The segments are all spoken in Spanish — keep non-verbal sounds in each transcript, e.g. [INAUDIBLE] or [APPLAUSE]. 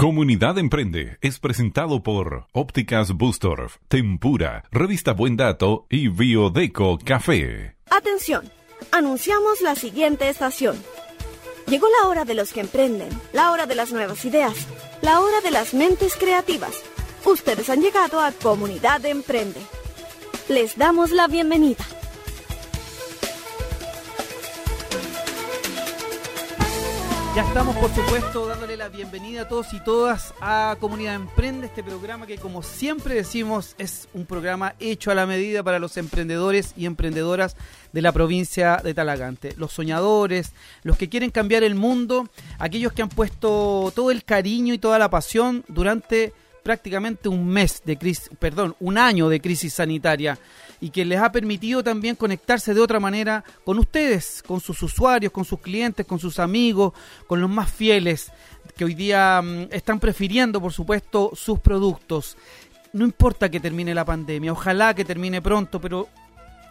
Comunidad Emprende es presentado por Ópticas Bustorf, Tempura, Revista Buen Dato y Biodeco Café. Atención, anunciamos la siguiente estación. Llegó la hora de los que emprenden, la hora de las nuevas ideas, la hora de las mentes creativas. Ustedes han llegado a Comunidad Emprende. Les damos la bienvenida. Ya estamos, por supuesto, dándole la bienvenida a todos y todas a Comunidad Emprende, este programa que, como siempre decimos, es un programa hecho a la medida para los emprendedores y emprendedoras de la provincia de Talagante. Los soñadores, los que quieren cambiar el mundo, aquellos que han puesto todo el cariño y toda la pasión durante prácticamente un mes de crisis, perdón, un año de crisis sanitaria y que les ha permitido también conectarse de otra manera con ustedes, con sus usuarios, con sus clientes, con sus amigos, con los más fieles que hoy día mm, están prefiriendo, por supuesto, sus productos. No importa que termine la pandemia, ojalá que termine pronto, pero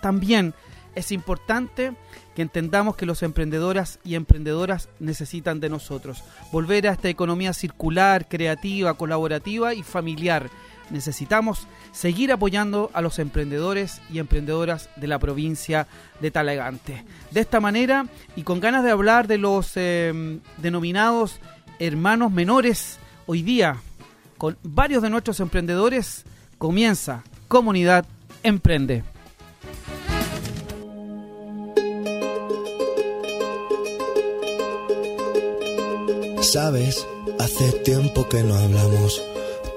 también es importante que entendamos que los emprendedoras y emprendedoras necesitan de nosotros. Volver a esta economía circular, creativa, colaborativa y familiar necesitamos seguir apoyando a los emprendedores y emprendedoras de la provincia de Talagante. De esta manera y con ganas de hablar de los eh, denominados hermanos menores, hoy día con varios de nuestros emprendedores comienza Comunidad Emprende. Sabes, hace tiempo que no hablamos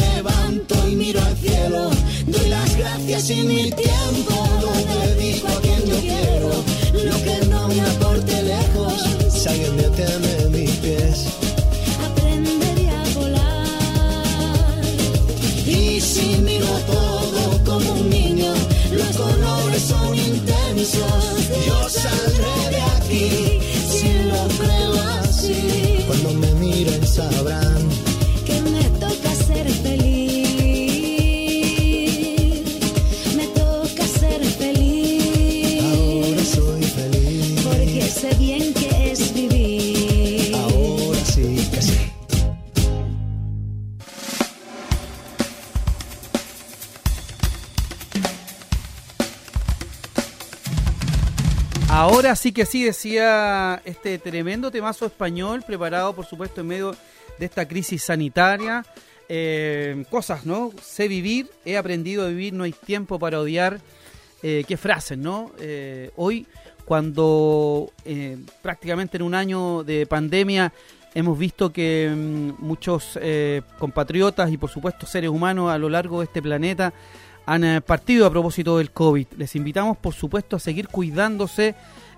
y mi tiempo lo dedico a quien yo quiero. Lo que no me aporte lejos, si alguien detiene mis pies. Aprenderé a volar. Y si miro todo como un niño, los colores son intensos. Yo saldré Ahora sí que sí, decía este tremendo temazo español, preparado por supuesto en medio de esta crisis sanitaria. Eh, cosas, ¿no? Sé vivir, he aprendido a vivir, no hay tiempo para odiar. Eh, qué frases, ¿no? Eh, hoy, cuando eh, prácticamente en un año de pandemia hemos visto que mm, muchos compatriotas y por supuesto seres humanos a lo largo de este planeta han partido a propósito del COVID. Les invitamos, por supuesto, a seguir cuidándose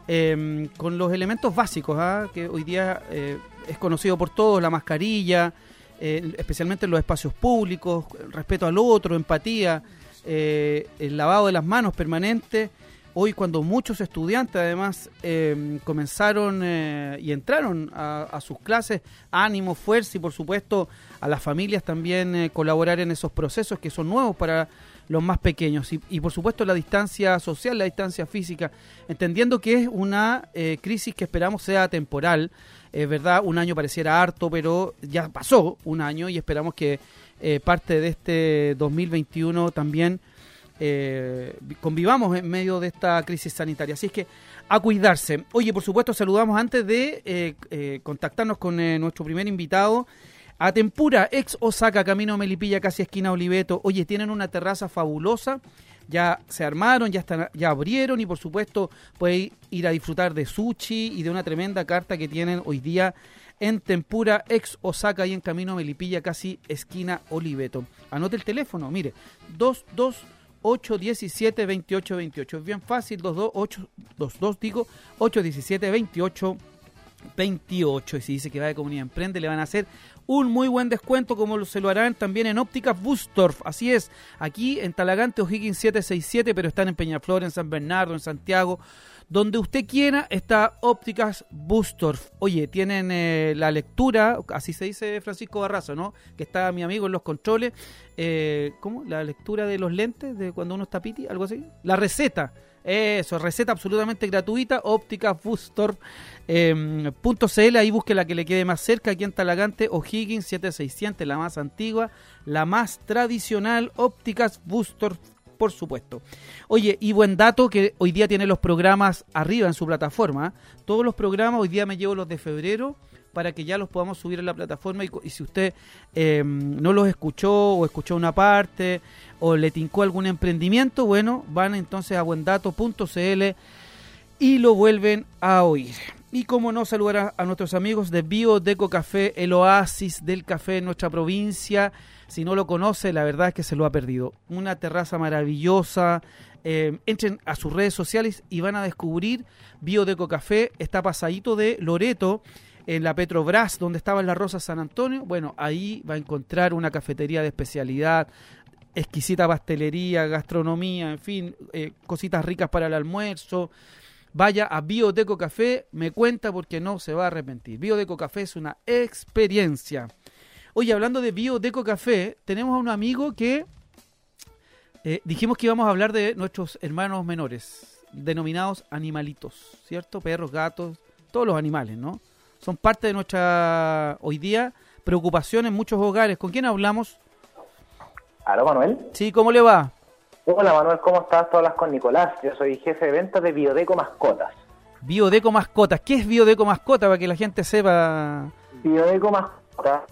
eh, con los elementos básicos, ¿ah? que hoy día eh, es conocido por todos, la mascarilla, eh, especialmente en los espacios públicos, respeto al otro, empatía, eh, el lavado de las manos permanente. Hoy cuando muchos estudiantes además eh, comenzaron eh, y entraron a, sus clases, ánimo, fuerza y por supuesto a las familias también colaborar en esos procesos que son nuevos para los más pequeños y, y, por supuesto la distancia social, la distancia física, entendiendo que es una eh, crisis que esperamos sea temporal, es verdad, un año pareciera harto, pero ya pasó un año y esperamos que eh, parte de este 2021 también eh, convivamos en medio de esta crisis sanitaria. Así es que a cuidarse. Oye, por supuesto, saludamos antes de eh, contactarnos con nuestro primer invitado. A Tempura, ex Osaka, camino Melipilla, casi esquina Oliveto. Oye, tienen una terraza fabulosa. Ya se armaron, ya están, ya abrieron y por supuesto puede ir a disfrutar de sushi y de una tremenda carta que tienen hoy día en Tempura, ex Osaka y en camino Melipilla, casi esquina Oliveto. Anote el teléfono, mire, 22 817 2828. Es bien fácil, 22, 22 digo, 817 28 28. Y si dice que va de comunidad emprende, le van a hacer un muy buen descuento, como se lo harán también en Ópticas Bustorf. Así es, aquí en Talagante O'Higgins 767, pero están en Peñaflor, en San Bernardo, en Santiago. Donde usted quiera está Ópticas Bustorf. Oye, tienen eh, la lectura, así se dice Francisco Barrazo, ¿no? Que está mi amigo en los controles. Eh, ¿Cómo? La lectura de los lentes de cuando uno está piti, algo así. La receta. Eso, receta absolutamente gratuita, óptica Bustorf. Eh, ahí busque la que le quede más cerca, aquí en Talagante, O'Higgins 7600, la más antigua, la más tradicional, ópticas Bustorf por supuesto. Oye, y buen dato que hoy día tiene los programas arriba en su plataforma. Todos los programas, hoy día me llevo los de febrero para que ya los podamos subir en la plataforma y, si usted eh, no los escuchó o escuchó una parte o le tincó algún emprendimiento, bueno, van entonces a buendato.cl y lo vuelven a oír. Y como no, saludar a, a, nuestros amigos de Biodeco Café, el oasis del café en nuestra provincia. Si no lo conoce, la verdad es que se lo ha perdido. Una terraza maravillosa. Eh, entren a sus redes sociales y van a descubrir Biodeco Café. Está pasadito de Loreto, en la Petrobras, donde estaba la Rosa San Antonio. Bueno, ahí va a encontrar una cafetería de especialidad, exquisita pastelería, gastronomía, en fin, eh, cositas ricas para el almuerzo vaya a Biodeco Café, me cuenta porque no se va a arrepentir. Biodeco Café es una experiencia. Oye, hablando de Biodeco Café, tenemos a un amigo que eh, dijimos que íbamos a hablar de nuestros hermanos menores, denominados animalitos, ¿cierto? Perros, gatos, todos los animales, ¿no? Son parte de nuestra, hoy día, preocupación en muchos hogares. ¿Con quién hablamos? ¿Aló, Manuel? Sí, ¿cómo le va? Hola Manuel, ¿cómo estás? Tú hablas con Nicolás, yo soy jefe de ventas de Biodeco Mascotas. Biodeco Mascotas, ¿qué es Biodeco Mascota para que la gente sepa? Biodeco Mascotas,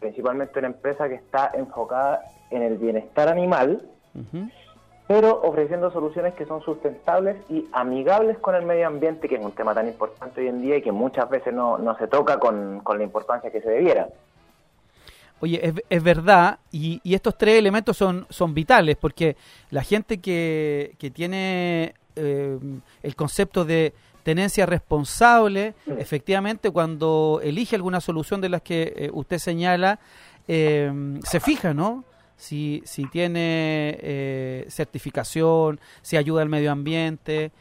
principalmente una empresa que está enfocada en el bienestar animal, uh -huh. Pero ofreciendo soluciones que son sustentables y amigables con el medio ambiente, que es un tema tan importante hoy en día y que muchas veces no, no se toca con, con la importancia que se debiera. Oye, es, es verdad, y, y, estos tres elementos son, son vitales, porque la gente que, que tiene eh, el concepto de tenencia responsable, sí. efectivamente, cuando elige alguna solución de las que eh, usted señala, eh, se fija, ¿no? Si, si tiene eh, certificación, si ayuda al medio ambiente.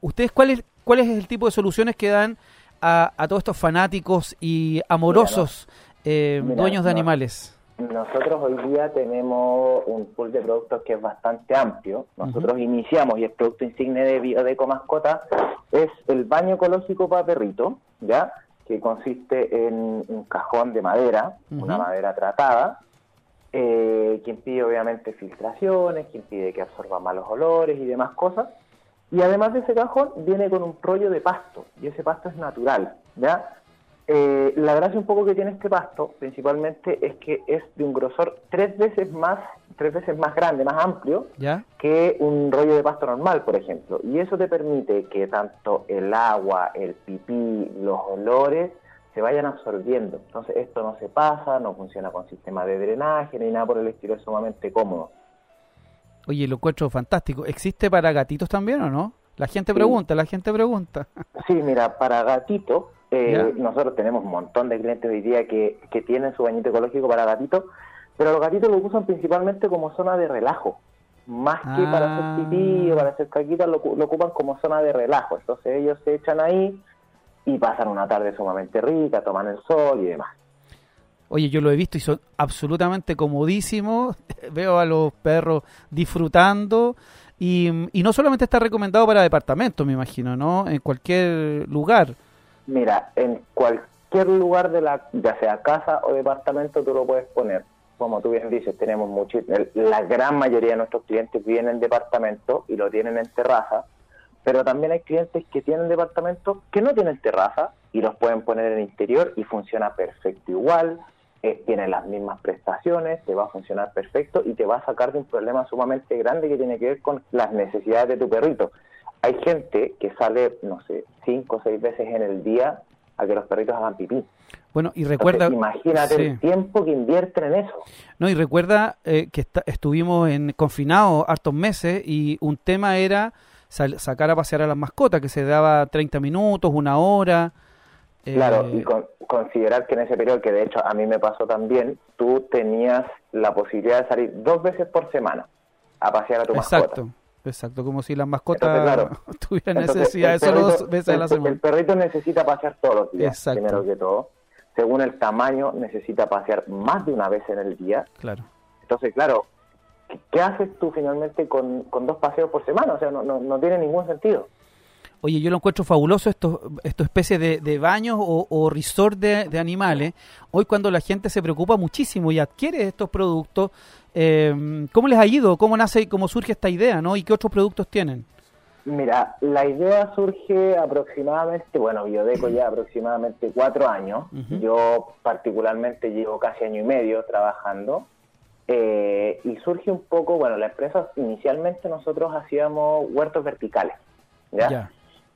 ¿Ustedes cuál es, cuál es el tipo de soluciones que dan a, a todos estos fanáticos y amorosos? Eh, Mira, dueños de no, animales? Nosotros hoy día tenemos un pool de productos que es bastante amplio. Nosotros uh -huh. iniciamos, y el producto insigne de Biodeco Mascota, es el baño ecológico para perrito, ¿ya? que consiste en un cajón de madera, uh -huh. una madera tratada, eh, que impide obviamente filtraciones, que impide que absorba malos olores y demás cosas. Y además de ese cajón viene con un rollo de pasto, y ese pasto es natural, ¿ya? Eh, la gracia un poco que tiene este pasto, principalmente, es que es de un grosor tres veces más, tres veces más grande, más amplio ¿Ya? que un rollo de pasto normal, por ejemplo. Y eso te permite que tanto el agua, el pipí, los olores se vayan absorbiendo. Entonces esto no se pasa, no funciona con sistema de drenaje ni nada por el estilo, es sumamente cómodo. Oye, lo encuentro fantástico. ¿Existe para gatitos también o no? La gente Sí. pregunta, la gente pregunta. [LAUGHS] Sí, mira, para gatitos, eh, nosotros tenemos un montón de clientes hoy día que, que tienen su bañito ecológico para gatitos, pero los gatitos lo usan principalmente como zona de relajo. Más que para Ah. hacer pipí o para hacer caquitas, lo, lo ocupan como zona de relajo. Entonces ellos se echan ahí y pasan una tarde sumamente rica, toman el sol y demás. Oye, yo lo he visto y son absolutamente comodísimos. [LAUGHS] Veo a los perros disfrutando. Y, y no solamente está recomendado para departamentos, me imagino, ¿no? En cualquier lugar. Mira, en cualquier lugar de la, ya sea casa o departamento, tú lo puedes poner. Como tú bien dices, tenemos el- la gran mayoría de nuestros clientes viven en departamento y lo tienen en terraza, pero también hay clientes que tienen departamentos que no tienen terraza y los pueden poner en el interior y funciona perfecto igual, eh, tiene las mismas prestaciones, te va a funcionar perfecto y te va a sacar de un problema sumamente grande que tiene que ver con las necesidades de tu perrito. Hay gente que sale, no sé, cinco o seis veces en el día a que los perritos hagan pipí. Bueno, y recuerda... Entonces, imagínate Sí. el tiempo que invierten en eso. No, y recuerda eh, que estuvimos en confinados hartos meses y un tema era sal- sacar a pasear a las mascotas, que se daba 30 minutos, una hora. eh, Claro, y con- considerar que en ese periodo, que de hecho a mí me pasó también, tú tenías la posibilidad de salir dos veces por semana a pasear a tu Exacto, mascota. exacto, como si las mascotas claro, [LAUGHS] tuvieran Entonces, necesidad de el solo dos veces a la semana. El perrito necesita pasear todos los días, Exacto. primero que todo. Según el tamaño, necesita pasear más de una vez en el día. Claro. Entonces, claro, ¿qué, haces tú finalmente con, con dos paseos por semana? O sea, no, no, no tiene ningún sentido. Oye, yo lo encuentro fabuloso estos esto especie de, de baños o, o resort de, de animales. Hoy cuando la gente se preocupa muchísimo y adquiere estos productos, eh, ¿cómo les ha ido? ¿Cómo nace y cómo surge esta idea? ¿no? ¿Y qué otros productos tienen? Mira, la idea surge aproximadamente, bueno, Biodeco ya aproximadamente cuatro años. Yo particularmente llevo casi año y medio trabajando. Eh, y surge un poco, bueno, la empresa inicialmente nosotros hacíamos huertos verticales. ¿ya?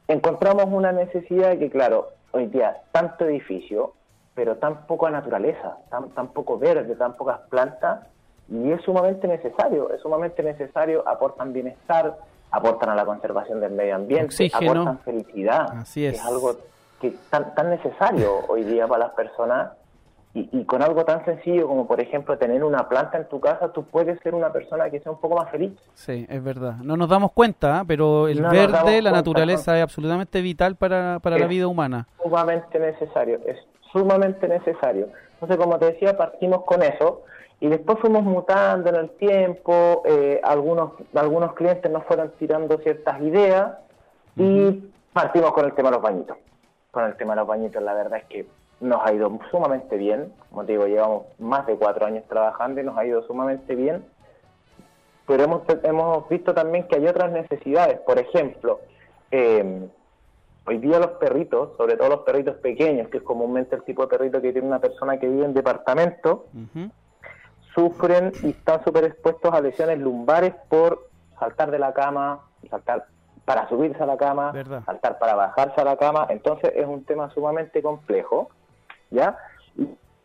Encontramos una necesidad que, claro, hoy día tanto edificio, pero tan poca naturaleza, tan, tan poco verde, tan pocas plantas, y es sumamente necesario, es sumamente necesario, aportan bienestar, aportan a la conservación del medio ambiente, Oxígeno. aportan felicidad, Así es. algo que es tan, tan necesario hoy día para las personas, y, y con algo tan sencillo como, por ejemplo, tener una planta en tu casa, tú puedes ser una persona que sea un poco más feliz. Sí, es verdad. No nos damos cuenta, ¿eh? pero el No verde, la cuenta, naturaleza es absolutamente vital para, para la vida humana. sumamente necesario, es sumamente necesario. Entonces, como te decía, partimos con eso y después fuimos mutando en el tiempo, eh, algunos, algunos clientes nos fueron tirando ciertas ideas y partimos con el tema de los bañitos. Con el tema de los bañitos, la verdad es que nos ha ido sumamente bien, como te digo, llevamos más de cuatro años trabajando y nos ha ido sumamente bien, pero hemos, hemos visto también que hay otras necesidades, por ejemplo, eh, Hoy día los perritos, sobre todo los perritos pequeños, que es comúnmente el tipo de perrito que tiene una persona que vive en departamento, Ujú. sufren y están súper expuestos a lesiones lumbares por saltar de la cama, saltar para subirse a la cama, Verdad. saltar para bajarse a la cama. Entonces es un tema sumamente complejo, ¿ya?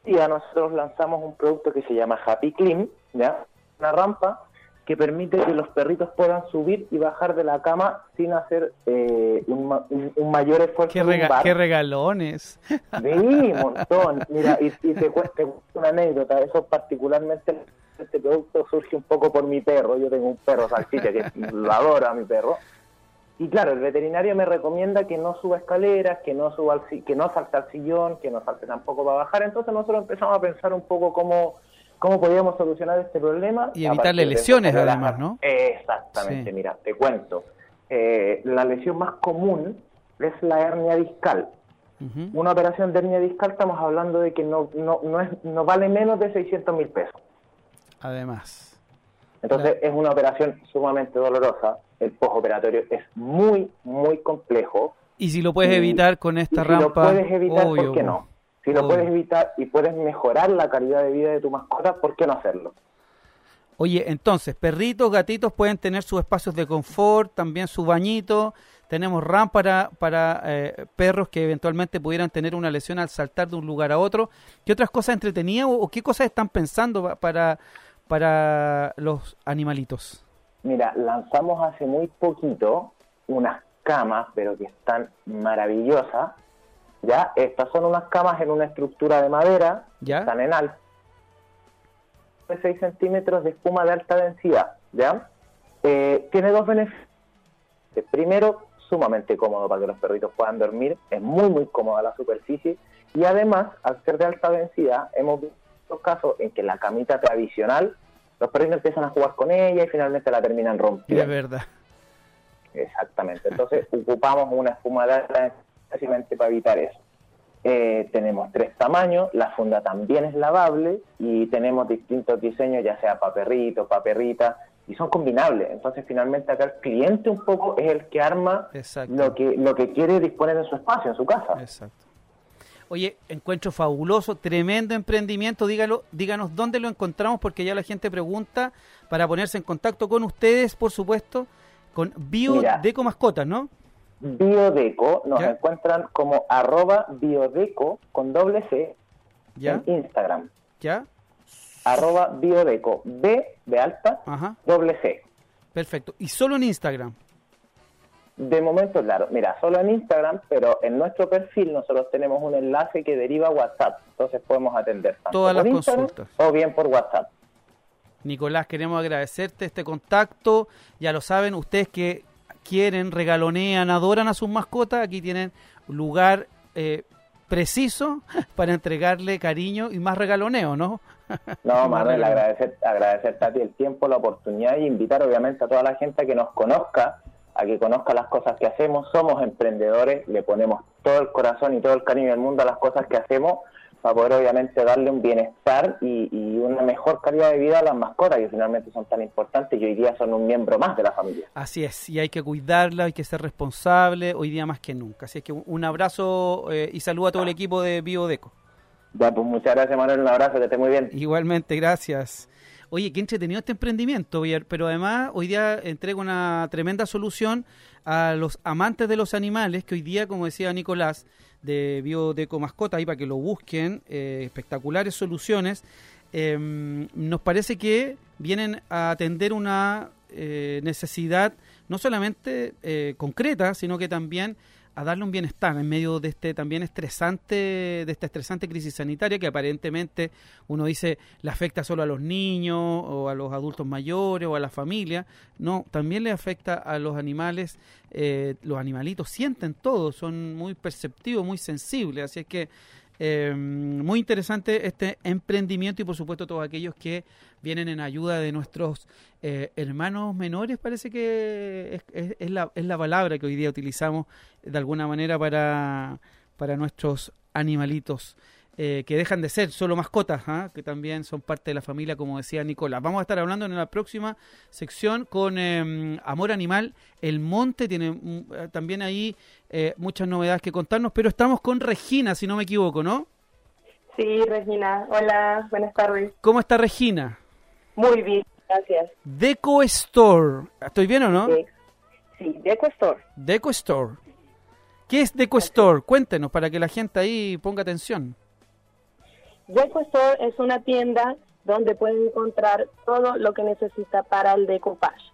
Y ya nosotros lanzamos un producto que se llama Happy Clean, ¿ya? Una rampa que permite que los perritos puedan subir y bajar de la cama sin hacer eh, un, un- un mayor esfuerzo Qué, rega- lumbar. qué regalones. Sí, montón. Mira, y, y te, cu- te cuento una anécdota. Eso particularmente, este producto surge un poco por mi perro. Yo tengo un perro salchicha que lo adoro a mi perro. Y claro, el veterinario me recomienda que no suba escaleras, que no suba al, que no salte al sillón, que no salte tampoco para bajar. Entonces nosotros empezamos a pensar un poco cómo, cómo podíamos solucionar este problema. Y evitarle de lesiones, además, ¿no? Exactamente, Sí. mira, te cuento. Eh, la lesión más común es la hernia discal. Una operación de hernia discal estamos hablando de que no, no, no, es, no vale menos de 600 mil pesos. Además. Entonces es una operación sumamente dolorosa. El postoperatorio es muy, muy complejo. Y si lo puedes Y- evitar con Y esta si rampa, lo puedes evitar, obvio, ¿por qué no? Si lo puedes evitar y puedes mejorar la calidad de vida de tu mascota, ¿por qué no hacerlo? Oye, entonces, perritos, gatitos pueden tener sus espacios de confort, también su bañito. Tenemos RAM para, para eh, perros que eventualmente pudieran tener una lesión al saltar de un lugar a otro. ¿Qué otras cosas entretenidas o, o qué cosas están pensando pa- para, para los animalitos? Mira, lanzamos hace muy poquito unas camas, pero que están maravillosas. Ya, estas son unas camas en una estructura de madera, ¿Ya? están en alto, de 6 centímetros de espuma de alta densidad. ¿ya? Eh, tiene dos beneficios. Primero, sumamente cómodo para que los perritos puedan dormir, es muy, muy cómoda la superficie y además, al ser de alta densidad, hemos visto casos en que la camita tradicional, los perritos empiezan a jugar con ella y finalmente la terminan Es rompiendo. verdad. Exactamente. Entonces, [LAUGHS] ocupamos una espuma densidad precisamente para evitar eso. Eh, tenemos tres tamaños, la funda también es lavable y tenemos distintos diseños, ya sea para perrito, para perrita, y son combinables. Entonces, finalmente acá el cliente un poco es el que arma Exacto. lo que, lo que quiere disponer en su espacio, en su casa. Exacto. Oye, encuentro fabuloso, tremendo emprendimiento. Dígalo, díganos dónde lo encontramos, porque ya la gente pregunta para ponerse en contacto con ustedes, por supuesto, con Bio Mira. Deco Mascotas, ¿no? Biodeco, nos Ya. encuentran como arroba biodeco con doble C ¿Ya? en Instagram. ¿Ya? Arroba biodeco, B de alta, Ajá. doble C. Perfecto. Y solo en Instagram. De momento, claro, mira, solo en Instagram, pero en nuestro perfil nosotros tenemos un enlace que deriva a WhatsApp, entonces podemos atender tanto Todas por las Instagram consultas. o bien por WhatsApp. Nicolás, queremos agradecerte este contacto. Ya lo saben, ustedes que quieren, regalonean, adoran a sus mascotas, aquí tienen lugar eh, preciso [LAUGHS] para entregarle cariño y más regaloneo, ¿no? No, [LAUGHS] Manuel, agradecer, agradecerte a ti el tiempo, la oportunidad y invitar obviamente a toda la gente a que nos conozca, a que conozca las cosas que hacemos. Somos emprendedores, le ponemos todo el corazón y todo el cariño del mundo a las cosas que hacemos para poder obviamente darle un bienestar y, y una mejor calidad de vida a las mascotas que finalmente son tan importantes y hoy día son un miembro más de la familia. Así es, y hay que cuidarla, hay que ser responsable, hoy día más que nunca. Así es que un- un abrazo eh, y saludo a todo el equipo de Biodeco. Ya, pues muchas gracias Manuel, un abrazo, que esté muy bien. Igualmente, gracias. Oye, qué entretenido este emprendimiento, pero además hoy día entrega una tremenda solución a los amantes de los animales, que hoy día, como decía Nicolás, de Biodeco Mascota, ahí para que lo busquen, eh, espectaculares soluciones. Eh, nos parece que vienen a atender una eh, necesidad no solamente eh, concreta, sino que también a darle un bienestar en medio de este también estresante, de esta estresante crisis sanitaria que aparentemente uno dice le afecta solo a los niños o a los adultos mayores o a la familia. No, también le afecta a los animales. eh, los animalitos sienten todo, son muy perceptivos, muy sensibles. Así es que eh, muy interesante este emprendimiento y por supuesto todos aquellos que vienen en ayuda de nuestros eh, hermanos menores, parece que es, es- es la, es la palabra que hoy día utilizamos de alguna manera para, para nuestros animalitos. eh, que dejan de ser solo mascotas, ¿ah? que también son parte de la familia, como decía Nicolás. Vamos a estar hablando en la próxima sección con eh, Amor Animal. El Monte tiene mm, eh, también ahí eh, muchas novedades que contarnos, pero estamos con Regina, si no me equivoco, ¿no? Sí, Regina. Hola, buenas tardes. ¿Cómo está Regina? Muy bien, gracias. Deco Store. ¿Estoy bien o no? Sí, sí Deco Store. Deco Store. ¿Qué es Deco Store? Cuéntenos para que la gente ahí ponga atención. Deco Store es una tienda donde pueden encontrar todo lo que necesita para el decoupage.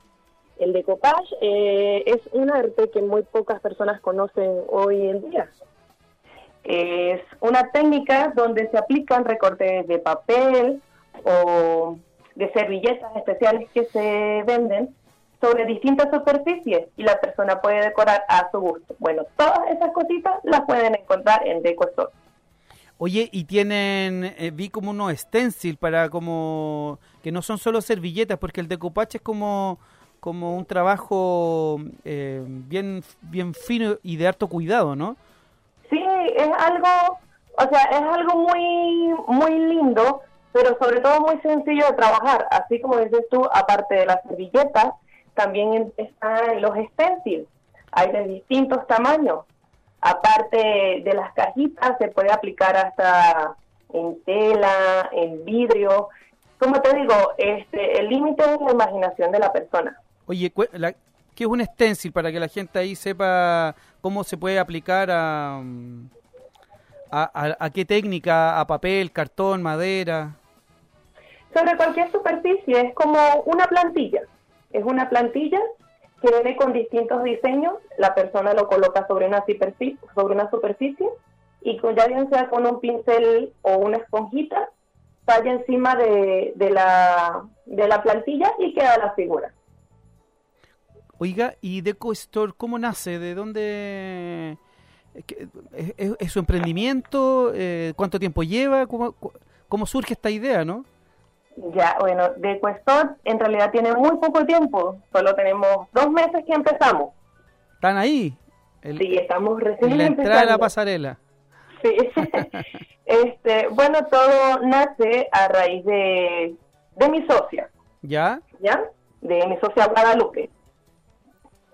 El decoupage eh, es un arte que muy pocas personas conocen hoy en día. Es una técnica donde se aplican recortes de papel o de servilletas especiales que se venden sobre distintas superficies y la persona puede decorar a su gusto. Bueno, todas esas cositas las pueden encontrar en Deco Store. Oye, y tienen, eh, vi como unos stencil para como, que no son solo servilletas, porque el decoupage es como, como un trabajo eh, bien, bien fino y de harto cuidado, ¿no? Sí, es algo, o sea, es algo muy, muy lindo, pero sobre todo muy sencillo de trabajar. Así como dices tú, aparte de las servilletas, también están los stencils. Hay de distintos tamaños. Aparte de las cajitas, se puede aplicar hasta en tela, en vidrio. Como te digo, este, el límite es la imaginación de la persona. Oye, la- ¿qué es un stencil para que la gente ahí sepa cómo se puede aplicar a, mm, a, a- a qué técnica, a papel, cartón, madera? Sobre cualquier superficie, es como una plantilla. Es una plantilla que viene con distintos diseños. La persona lo coloca sobre una superficie, sobre una superficie y con, ya bien sea con un pincel o una esponjita, falla encima de, de, la, de la plantilla y queda la figura. Oiga, ¿y Deco Store cómo nace? ¿De dónde es, es- es su emprendimiento? Eh, ¿Cuánto tiempo lleva? ¿Cómo, cómo surge esta idea, no? Ya, bueno, de Questor en realidad tiene muy poco tiempo, solo tenemos dos meses que empezamos. ¿Están ahí? El- Sí, estamos recién en la entrada de la pasarela. Sí. [LAUGHS] este, bueno, todo nace a raíz de, de mi socia, ¿Ya? ¿ya? De mi socia Guadalupe.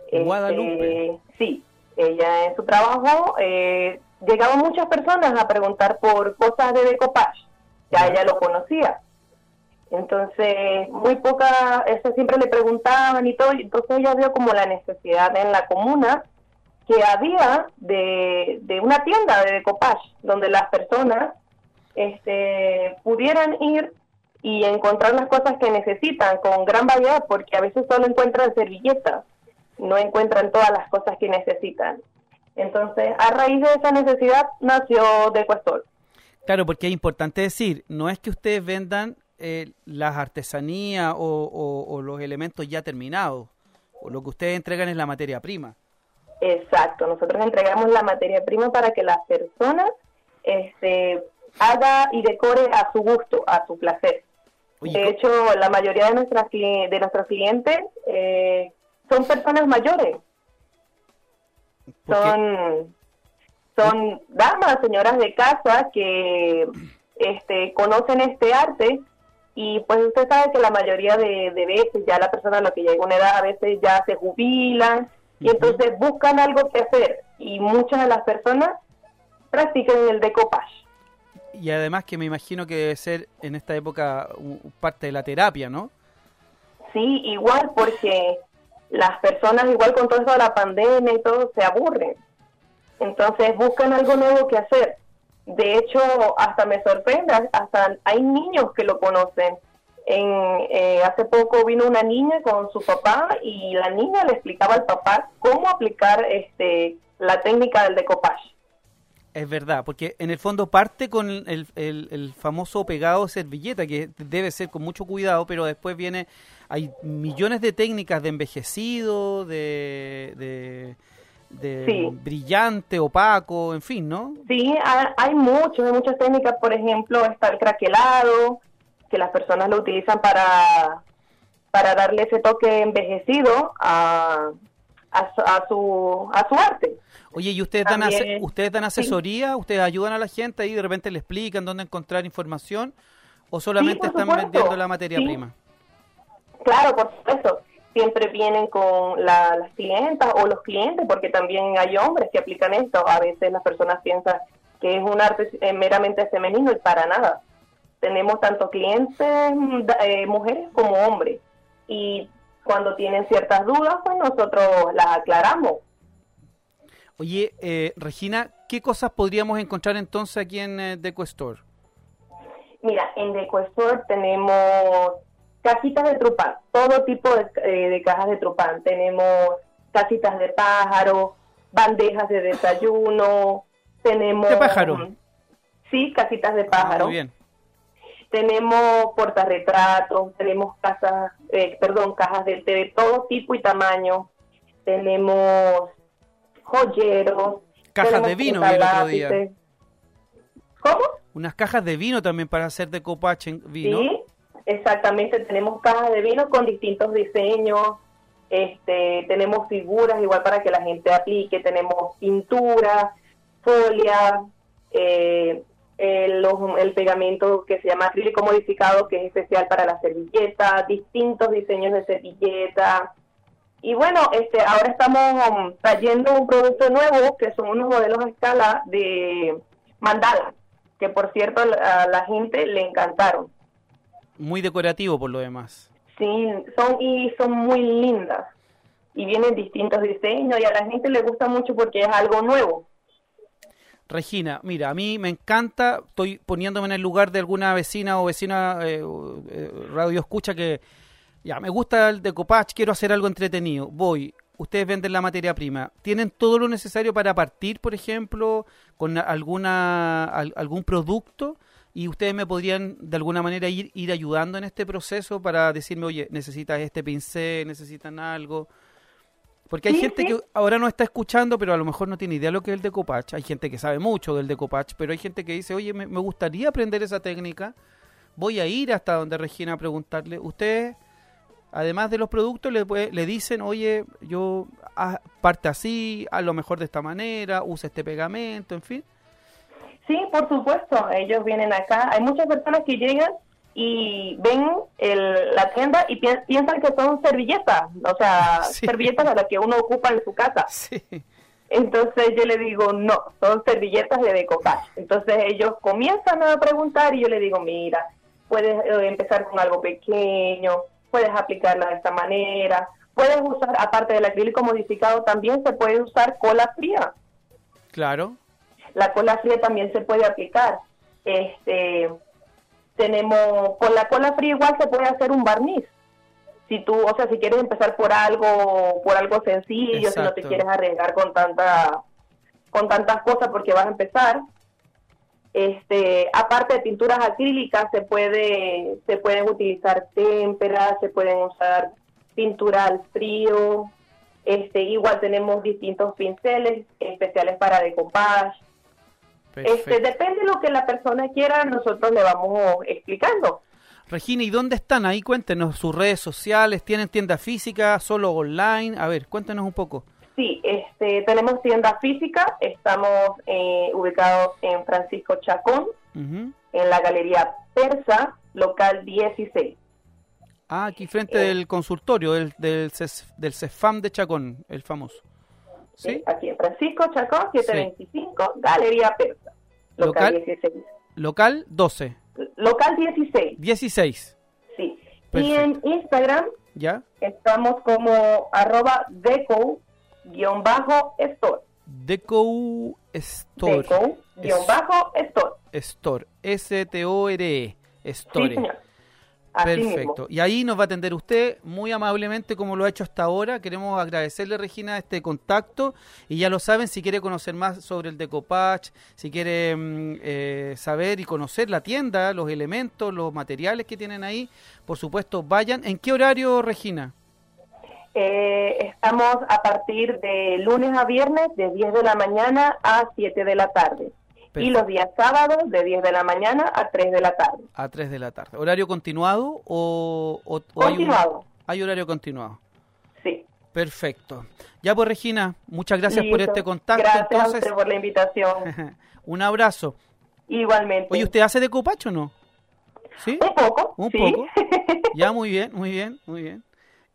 Este, Guadalupe. sí, ella en su trabajo eh, llegaban muchas personas a preguntar por cosas de decopage. Ya ella lo conocía. Entonces, muy poca, eso siempre le preguntaban y todo, entonces ella vio como la necesidad en la comuna que había de, de una tienda de decopage donde las personas este, pudieran ir y encontrar las cosas que necesitan con gran variedad, porque a veces solo encuentran servilletas, no encuentran todas las cosas que necesitan. Entonces, a raíz de esa necesidad nació Decuestor. Claro, porque es importante decir, no es que ustedes vendan eh, las artesanías o, o- o los elementos ya terminados. O lo que ustedes entregan es la materia prima. Exacto, nosotros entregamos la materia prima para que la persona este, haga y decore a su gusto, a su placer. Oye, de hecho, la mayoría de, nuestras, de nuestros clientes eh, son personas mayores, son, son damas, señoras de casa que este, conocen este arte y pues usted sabe que la mayoría de, de veces ya la persona a la que llega una edad a veces ya se jubilan y entonces buscan algo que hacer y muchas de las personas practican el decopage. y además que me imagino que debe ser en esta época parte de la terapia, ¿no? Sí, igual porque las personas, igual con todo eso de la pandemia y todo, se aburren. Entonces buscan algo nuevo que hacer. De hecho, hasta me sorprende, hasta hay niños que lo conocen. En, eh, hace poco vino una niña con su papá y la niña le explicaba al papá cómo aplicar este la técnica del decopage. Es verdad, porque en el fondo parte con el, el- el famoso pegado de servilleta, que debe ser con mucho cuidado, pero después viene, hay millones de técnicas de envejecido, de, de, de Sí. brillante, opaco, en fin, ¿no? Sí, ha- hay muchos, hay muchas técnicas, por ejemplo, está el craquelado, que las personas lo utilizan para, para darle ese toque envejecido a, a, su- a su, a su arte. Oye, ¿y ustedes dan, ase- ustedes dan sí. asesoría? ¿Ustedes ayudan a la gente y de repente le explican dónde encontrar información? ¿O solamente están supuesto. vendiendo la materia prima? Claro, por supuesto. Siempre vienen con la- las clientas o los clientes, porque también hay hombres que aplican esto. A veces las personas piensan que es un arte eh, meramente femenino y para nada. Tenemos tanto clientes, mm, eh, mujeres como hombres. Y cuando tienen ciertas dudas, pues nosotros las aclaramos. Oye, eh, Regina, ¿qué cosas podríamos encontrar entonces aquí en eh, Deco Store? Mira, en Decoestor tenemos cajitas de trupán, todo tipo de, eh, de cajas de trupán. Tenemos casitas de pájaro, bandejas de desayuno, tenemos... ¿Qué pájaro? Sí, casitas de Ah, pájaro. muy bien. Tenemos portarretratos, tenemos casas, eh, perdón, cajas de té de todo tipo y tamaño. Tenemos joyeros. Cajas tenemos de vino vi el otro día. ¿Cómo? Unas cajas de vino también para hacer decoupage en vino. Sí, exactamente. Tenemos cajas de vino con distintos diseños. Este, tenemos figuras igual para que la gente aplique. Tenemos pintura, folia, eh, el, el pegamento que se llama acrílico modificado, que es especial para la servilleta, distintos diseños de servilleta. Y bueno, este, ahora estamos um, trayendo un producto nuevo que son unos modelos a escala de mandala, que por cierto a la gente le encantaron. Muy decorativo por lo demás. Sí, son y son muy lindas. Y vienen distintos diseños y a la gente le gusta mucho porque es algo nuevo. Regina, mira, a mí me encanta, estoy poniéndome en el lugar de alguna vecina o vecina eh, eh, radio escucha que Ya, me gusta el decoupage, quiero hacer algo entretenido. Voy, ustedes venden la materia prima. ¿Tienen todo lo necesario para partir, por ejemplo, con alguna al- algún producto? Y ustedes me podrían de alguna manera ir, ir ayudando en este proceso para decirme, oye, necesitas este pincel, necesitan algo. Porque hay Sí, gente sí. que ahora no está escuchando, pero a lo mejor no tiene idea de lo que es el decoupage. Hay gente que sabe mucho del decoupage, pero hay gente que dice, oye, me, me gustaría aprender esa técnica. Voy a ir hasta donde Regina a preguntarle. Ustedes, además de los productos, le, le dicen, oye, yo haz- parte así, a lo mejor de esta manera, usa este pegamento, en fin. Sí, por supuesto, ellos vienen acá. Hay muchas personas que llegan y ven el- la tienda y pi- piensan que son servilletas, o sea, [LAUGHS] Sí. servilletas a las que uno ocupa en su casa. Sí, Entonces yo le digo, no, son servilletas de decoupage. Entonces ellos comienzan a preguntar y yo le digo, mira, puedes eh, empezar con algo pequeño, puedes aplicarla de esta manera, puedes usar, aparte del acrílico modificado, también se puede usar cola fría. claro. La cola fría también se puede aplicar. Este, tenemos, con la cola fría igual se puede hacer un barniz. Si tú, o sea, si quieres empezar por algo, por algo sencillo, si no te quieres arriesgar con tanta, con tantas cosas porque vas a empezar. Este, aparte de pinturas acrílicas, se puede, se pueden utilizar témperas, se pueden usar pintura al frío. Este, igual tenemos distintos pinceles especiales para decoupage. Este, depende de lo que la persona quiera, nosotros le vamos explicando. Regina, ¿y dónde están ahí? Cuéntenos sus redes sociales. ¿Tienen tienda física, solo online? A ver, cuéntenos un poco. Sí, este, tenemos tienda física, estamos eh, ubicados en Francisco Chacón, en la Galería Persa, local 16. Ah, aquí frente Eh. del consultorio del, del, CES del CEFAM de Chacón, el famoso. ¿Sí? ¿sí? Aquí en Francisco Chacón, 725, Galería Persa, local, Local. 16. Local 12, Local 16, 16. sí. Perfecto. Y en Instagram ¿Ya? estamos como arroba deco-store. Deco Store. Deco-store. Store. S-T-O-R-E. Sí, Store. señor. Así Perfecto. mismo. Y ahí nos va a atender usted muy amablemente como lo ha hecho hasta ahora. Queremos agradecerle, Regina, este contacto. Y ya lo saben, si quiere conocer más sobre el Decopatch, si quiere mm, eh, saber y conocer la tienda, los elementos, los materiales que tienen ahí, por supuesto, vayan. ¿En qué horario, Regina? Eh, estamos a partir de lunes a viernes de 10 de la mañana a 7 de la tarde. Y los días sábados de 10 de la mañana a 3 de la tarde. A 3 de la tarde. ¿Horario continuado o, o- o hay un- Continuado. hay horario continuado? Sí. Perfecto. Ya pues Regina, muchas gracias por este contacto. Gracias a usted por la invitación. [LAUGHS] un abrazo. Igualmente. Oye, ¿usted hace decopacho o no? ¿Sí? Un poco. Un sí. poco. [LAUGHS] Ya, muy bien, muy bien, muy bien.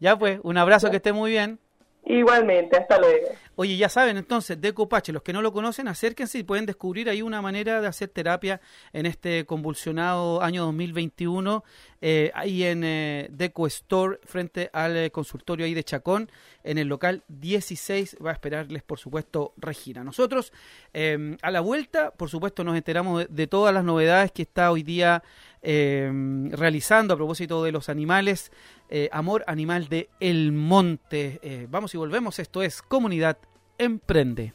Ya pues, un abrazo, que esté muy bien. Igualmente. Hasta luego. Oye, ya saben, entonces, Decopache, los que no lo conocen, acérquense y pueden descubrir ahí una manera de hacer terapia en este convulsionado año 2021, eh, ahí en eh, Deco Store, frente al eh, consultorio ahí de Chacón, en el local 16, va a esperarles, por supuesto, Regina. Nosotros, eh, a la vuelta, por supuesto, nos enteramos de, de todas las novedades que está hoy día realizando a propósito de los animales, eh, Amor Animal de El Monte. Eh, vamos y volvemos, esto es Comunidad Emprende.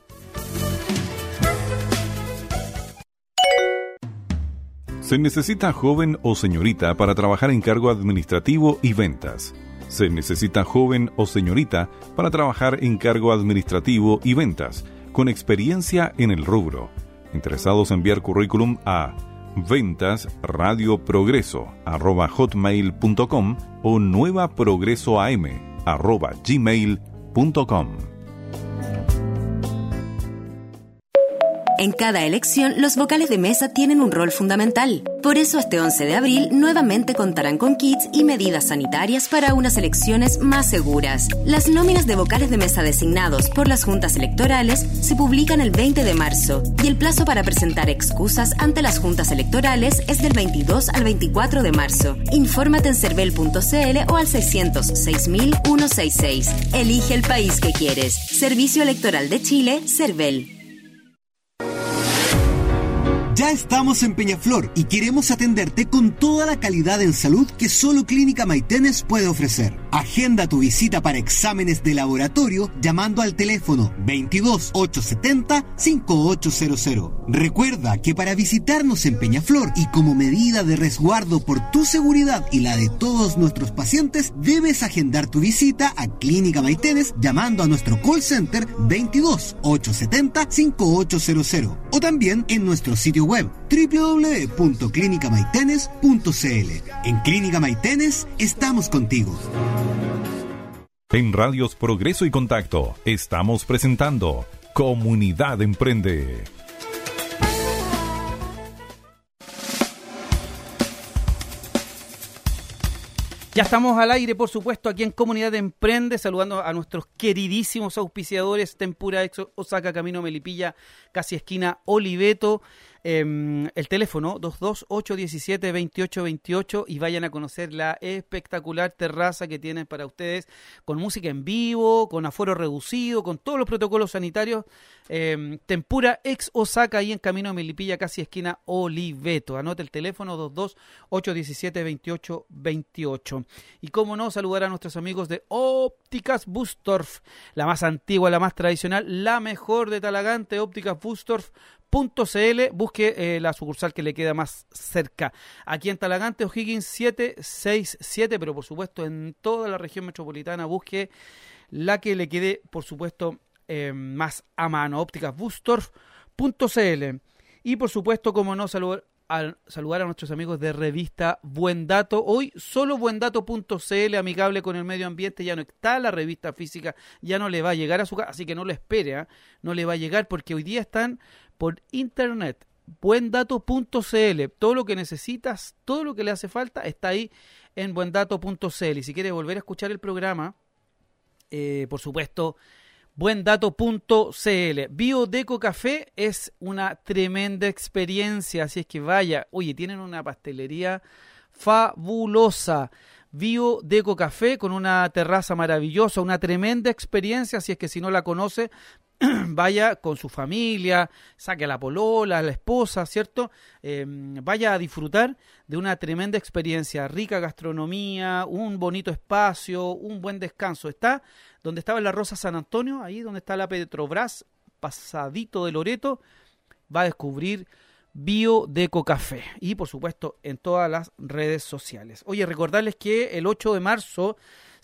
Se necesita joven o señorita para trabajar en cargo administrativo y ventas. Se necesita joven o señorita para trabajar en cargo administrativo y ventas, con experiencia en el rubro. Interesados en enviar currículum a ventas radio progreso arroba hotmail.com o nueva progreso am arroba gmail.com. En cada elección, los vocales de mesa tienen un rol fundamental. Por eso, este 11 de abril, nuevamente contarán con kits y medidas sanitarias para unas elecciones más seguras. Las nóminas de vocales de mesa designados por las juntas electorales se publican el 20 de marzo y el plazo para presentar excusas ante las juntas electorales es del 22 al 24 de marzo. Infórmate en cervel.cl o al 606.166. Elige el país que quieres. Servicio Electoral de Chile, CERVEL. Ya estamos en Peñaflor y queremos atenderte con toda la calidad en salud que solo Clínica Maitenes puede ofrecer. Agenda tu visita para exámenes de laboratorio llamando al teléfono 22 870 5800. Recuerda que para visitarnos en Peñaflor y como medida de resguardo por tu seguridad y la de todos nuestros pacientes, debes agendar tu visita a Clínica Maitenes llamando a nuestro call center 22 870 5800 o también en nuestro sitio web www.clinicamaitenes.cl. En Clínica Maitenes estamos contigo. En Radios Progreso y Contacto estamos presentando Comunidad Emprende. Ya estamos al aire, por supuesto, aquí en Comunidad Emprende, saludando a nuestros queridísimos auspiciadores Tempura Exo, Osaka, Camino Melipilla, casi esquina Oliveto. Em, el teléfono 228172828 y vayan a conocer la espectacular terraza que tienen para ustedes con música en vivo, con aforo reducido, con todos los protocolos sanitarios. Em, tempura ex Osaka ahí en Camino Melipilla, casi esquina Oliveto. Anote el teléfono 228172828. Y cómo no, saludar a nuestros amigos de Ópticas Bustorf, la más antigua, la más tradicional, la mejor de Talagante, Ópticas Bustorf .cl, busque eh, la sucursal que le queda más cerca. Aquí en Talagante, O'Higgins 767, pero por supuesto en toda la región metropolitana busque la que le quede, por supuesto, eh, más a mano, ópticasbustorf.cl. Y por supuesto, como no, saludar, al saludar a nuestros amigos de revista Buen Dato. Hoy solo buendato.cl, amigable con el medio ambiente, ya no está la revista física, ya no le va a llegar a su casa, así que no lo espere, ¿ah? no le va a llegar porque hoy día están por internet. Buendato.cl. Todo lo que necesitas, todo lo que le hace falta está ahí en buendato.cl. Y si quieres volver a escuchar el programa, eh, por supuesto, buendato.cl. Biodeco Café es una tremenda experiencia, así es que vaya. Oye, tienen una pastelería fabulosa. Biodeco Café con una terraza maravillosa, una tremenda experiencia, así es que si no la conoce, [CLEARS THROAT] vaya con su familia, saque a la polola, a la esposa, ¿cierto? Em, vaya a disfrutar de una tremenda experiencia, rica gastronomía, un bonito espacio, un buen descanso. Está donde estaba la Rosa San Antonio, ahí donde está la Petrobras, pasadito de Loreto, va a descubrir Bio Deco Café y por supuesto en todas las redes sociales. Oye, recordarles que el 8 de marzo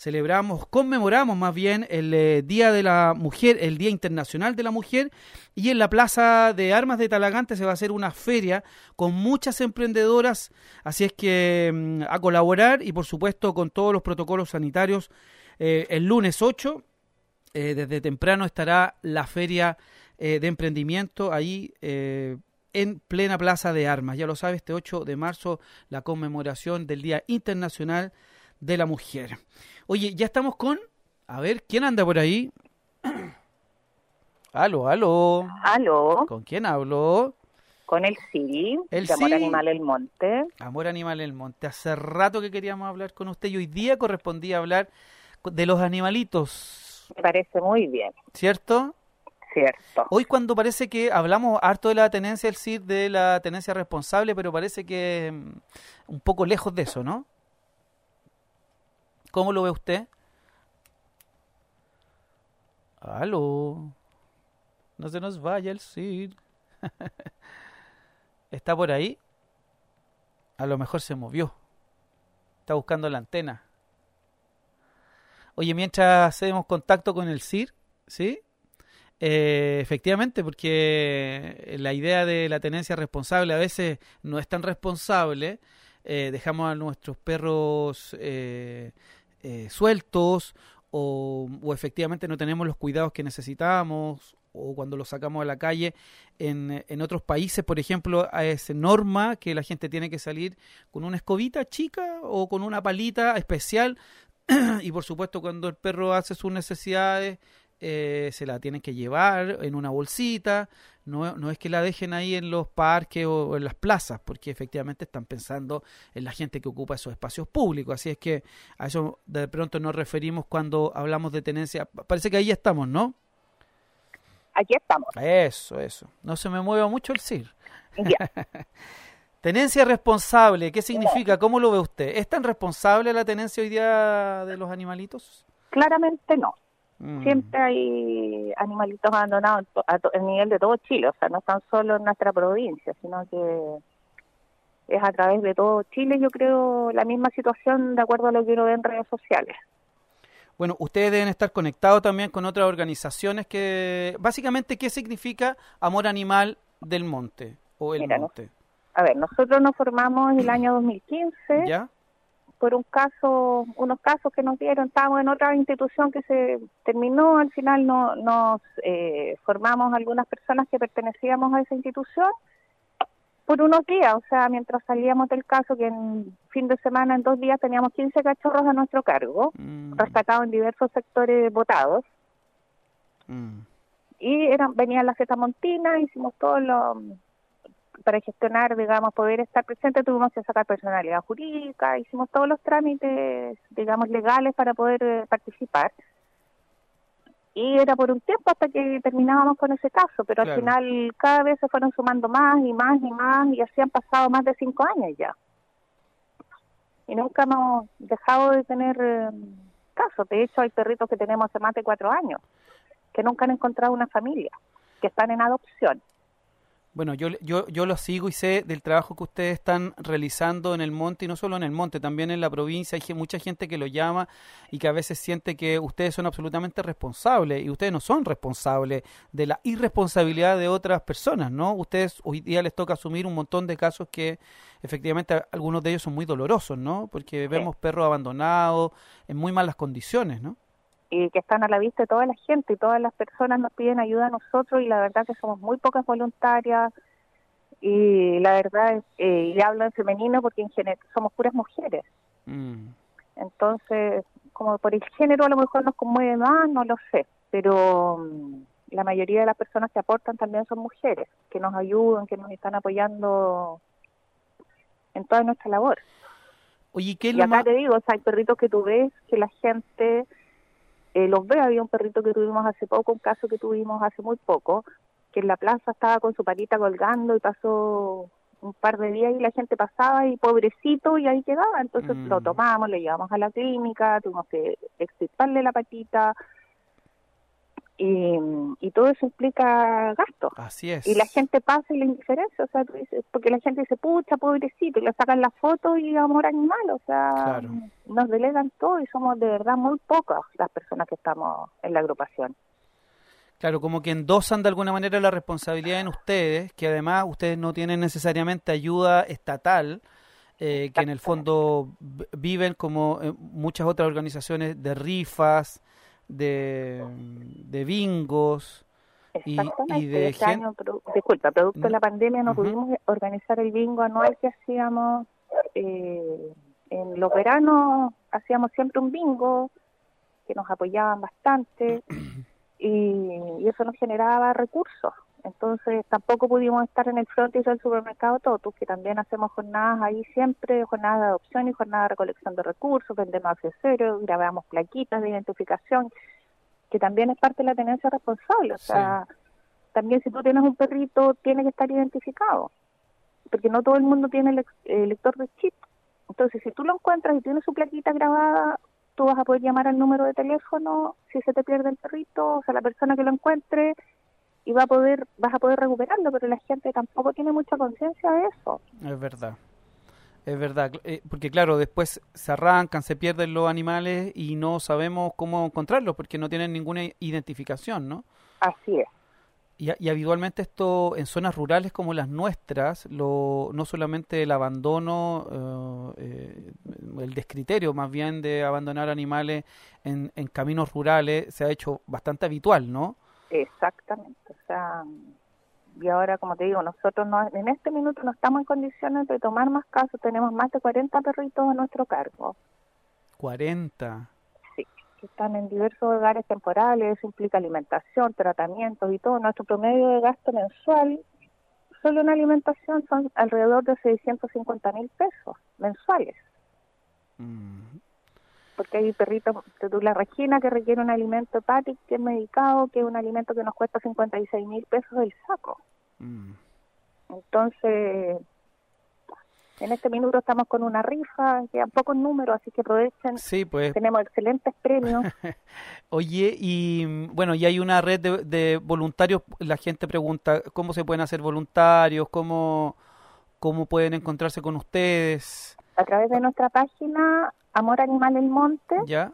celebramos, conmemoramos más bien el eh, Día de la Mujer, el Día Internacional de la Mujer, y en la Plaza de Armas de Talagante se va a hacer una feria con muchas emprendedoras, así es que mm, a colaborar y por supuesto con todos los protocolos sanitarios. Eh, el lunes 8, eh, desde temprano estará la feria de emprendimiento ahí en plena Plaza de Armas. Ya lo sabes, este 8 de marzo, la conmemoración del Día Internacional de la Mujer. Oye, ya estamos con. A ver, ¿quién anda por ahí? [CLEARS THROAT] aló, aló. Aló. ¿Con quién hablo? Con el sí, el de Amor Animal El Monte. Amor Animal El Monte. Hace rato que queríamos hablar con usted y hoy día correspondía hablar de los animalitos. Me parece muy bien. ¿Cierto? Cierto. Hoy cuando parece que hablamos harto de la tenencia del CIR, de la tenencia responsable, pero parece que mm, un poco lejos de eso, ¿no? ¿Cómo lo ve usted? Aló. No se nos vaya el Cid. [LAUGHS] ¿Está por ahí? A lo mejor se movió. Está buscando la antena. Oye, mientras hacemos contacto con el CIR, ¿sí? Eh, efectivamente, porque la idea de la tenencia responsable a veces no es tan responsable. Eh, dejamos a nuestros perros eh, eh, sueltos o, efectivamente no tenemos los cuidados que necesitamos o cuando los sacamos a la calle. En, en otros países, por ejemplo, es norma que la gente tiene que salir con una escobita chica o con una palita especial [CLEARS THROAT] y por supuesto cuando el perro hace sus necesidades eh, se la tienen que llevar en una bolsita, no, no, es que la dejen ahí en los parques o en las plazas, porque efectivamente están pensando en la gente que ocupa esos espacios públicos, así es que a eso de pronto nos referimos cuando hablamos de tenencia, parece que ahí ya estamos, ¿no? Aquí estamos. Eso, eso. No se me mueva mucho el CIR. [LAUGHS] Tenencia responsable, ¿qué significa? ¿Cómo lo ve usted? ¿Es tan responsable la tenencia hoy día de los animalitos? Claramente no. Mm. Siempre hay animalitos abandonados a, to- a nivel de todo Chile, o sea, no están solo en nuestra provincia, sino que es a través de todo Chile, yo creo, la misma situación de acuerdo a lo que uno ve en redes sociales. Bueno, ustedes deben estar conectados también con otras organizaciones que... Básicamente, ¿qué significa amor animal del monte o el Mira, no- monte? A ver, nosotros nos formamos el año [CLEARS THROAT] 2015 ¿Ya? Por un caso, unos casos que nos dieron, estábamos en otra institución que se terminó, al final no, nos eh, formamos algunas personas que pertenecíamos a esa institución por unos días, o sea, mientras salíamos del caso, que en fin de semana, en dos días, teníamos 15 cachorros a nuestro cargo, Mm, rescatados en diversos sectores votados, mm. y eran, venían las montina hicimos todo lo para gestionar, digamos, poder estar presente, tuvimos que sacar personalidad jurídica, hicimos todos los trámites, digamos, legales para poder eh, participar. Y era por un tiempo hasta que terminábamos con ese caso, pero Claro. al final cada vez se fueron sumando más y más y más, y así han pasado más de cinco años ya. Y nunca hemos dejado de tener eh, casos. De hecho, hay perritos que tenemos hace más de cuatro años que nunca han encontrado una familia, que están en adopción. Bueno, yo, yo, yo lo sigo y sé del trabajo que ustedes están realizando en el monte y no solo en el monte, también en la provincia. Hay mucha gente que lo llama y que a veces siente que ustedes son absolutamente responsables y ustedes no son responsables de la irresponsabilidad de otras personas, ¿no? Ustedes hoy día les toca asumir un montón de casos que efectivamente algunos de ellos son muy dolorosos, ¿no? Porque vemos perros abandonados en muy malas condiciones, ¿no? Y que están a la vista de toda la gente y todas las personas nos piden ayuda a nosotros y la verdad que somos muy pocas voluntarias y la verdad es, eh, y hablo en femenino porque en general somos puras mujeres Mm. entonces como por el género a lo mejor nos conmueve más no lo sé pero mm, la mayoría de las personas que aportan también son mujeres que nos ayudan que nos están apoyando en toda nuestra labor Oye, ¿qué es y lo acá más... te digo, o sea, hay perritos que tú ves que la gente eh, los ve. Había un perrito que tuvimos hace poco, un caso que tuvimos hace muy poco, que en la plaza estaba con su patita colgando y pasó un par de días y la gente pasaba y pobrecito y ahí quedaba. Entonces Mm. lo tomamos, le llevamos a la clínica, tuvimos que extirparle la patita y, y todo eso implica gastos. Así es. Y la gente pasa y la indiferencia, o sea, porque la gente dice, pucha, pobrecito, y le sacan la foto y amor animal, o sea, Claro. nos delegan todo y somos de verdad muy pocas las personas que estamos en la agrupación. Claro, como que endosan de alguna manera la responsabilidad en ustedes, que además ustedes no tienen necesariamente ayuda estatal, eh, que en el fondo viven como eh, muchas otras organizaciones de rifas, de, de bingos y, de este gente... año, produ- disculpa, producto de la pandemia no pudimos organizar el bingo anual que hacíamos eh, en los veranos, hacíamos siempre un bingo que nos apoyaban bastante [CLEARS THROAT] y, y eso nos generaba recursos. Entonces tampoco pudimos estar en el frontis del supermercado Totus, que también hacemos jornadas ahí siempre, jornadas de adopción y jornadas de recolección de recursos, vendemos accesorios, grabamos plaquitas de identificación, que también es parte de la tenencia responsable. O sea, también si tú tienes un perrito, tiene que estar identificado, porque no todo el mundo tiene el, el lector de chip. Entonces, si tú lo encuentras y tiene su plaquita grabada, tú vas a poder llamar al número de teléfono si se te pierde el perrito, o sea, la persona que lo encuentre y va a poder vas a poder recuperarlo, pero la gente tampoco tiene mucha conciencia de eso. Es verdad. Es verdad, eh, porque claro, después se arrancan, se pierden los animales y no sabemos cómo encontrarlos porque no tienen ninguna identificación, ¿no? Así es. Y, y habitualmente esto en zonas rurales como las nuestras, lo, no solamente el abandono, eh, eh, el descriterio más bien de abandonar animales en, en caminos rurales se ha hecho bastante habitual, ¿no? Exactamente. O sea, y ahora, como te digo, nosotros no, en este minuto no estamos en condiciones de tomar más casos. Tenemos más de 40 perritos a nuestro cargo. 40. Sí, que están en diversos hogares temporales. Eso implica alimentación, tratamientos y todo. Nuestro promedio de gasto mensual, solo en alimentación, son alrededor de 650 mil pesos mensuales. Mm, porque hay perritos de la Regina que requiere un alimento hepático que es medicado, que es un alimento que nos cuesta 56 mil pesos el saco. mm. Entonces, en este minuto estamos con una rifa, quedan pocos números, así que aprovechen. Sí, pues. Tenemos excelentes premios. [LAUGHS] Oye, y bueno, y hay una red de, de voluntarios. La gente pregunta cómo se pueden hacer voluntarios, cómo, cómo pueden encontrarse con ustedes. A través de nuestra página Amor Animal El Monte, ¿Ya?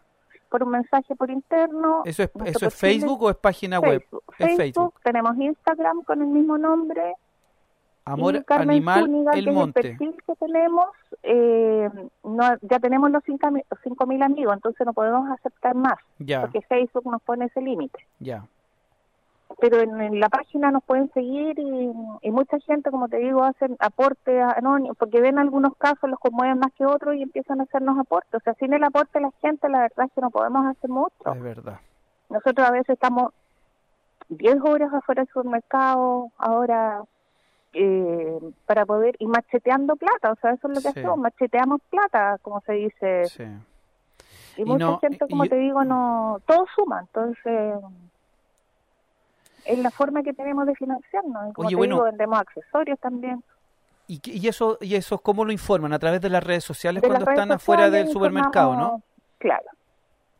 por un mensaje por interno. ¿Eso es, eso es Facebook o es página web? Facebook. Es Facebook, Facebook. tenemos Instagram con el mismo nombre. Amor Animal Zúñiga, El Monte. el perfil que tenemos, eh, no, ya tenemos los 5.000 amigos, entonces no podemos aceptar más, Ya, porque Facebook nos pone ese límite. ya. Pero en, en la página nos pueden seguir y, y mucha gente, como te digo, hacen aportes anónimos, porque ven algunos casos, los conmueven más que otros y empiezan a hacernos aportes. O sea, sin el aporte de la gente, la verdad es que no podemos hacer mucho. Es verdad. Nosotros a veces estamos 10 horas afuera del supermercado, ahora eh, para poder, y macheteando plata, o sea, eso es lo que Sí. hacemos, macheteamos plata, como se dice. Sí. Y, Y mucha no- gente, como y- te digo, no, todo suma, entonces es la forma que tenemos de financiarnos. Y como Oye, te bueno. digo, vendemos accesorios también. ¿Y, qué- y eso y eso cómo lo informan? ¿A través de las redes sociales De cuando redes están afuera del supermercado, no? Claro.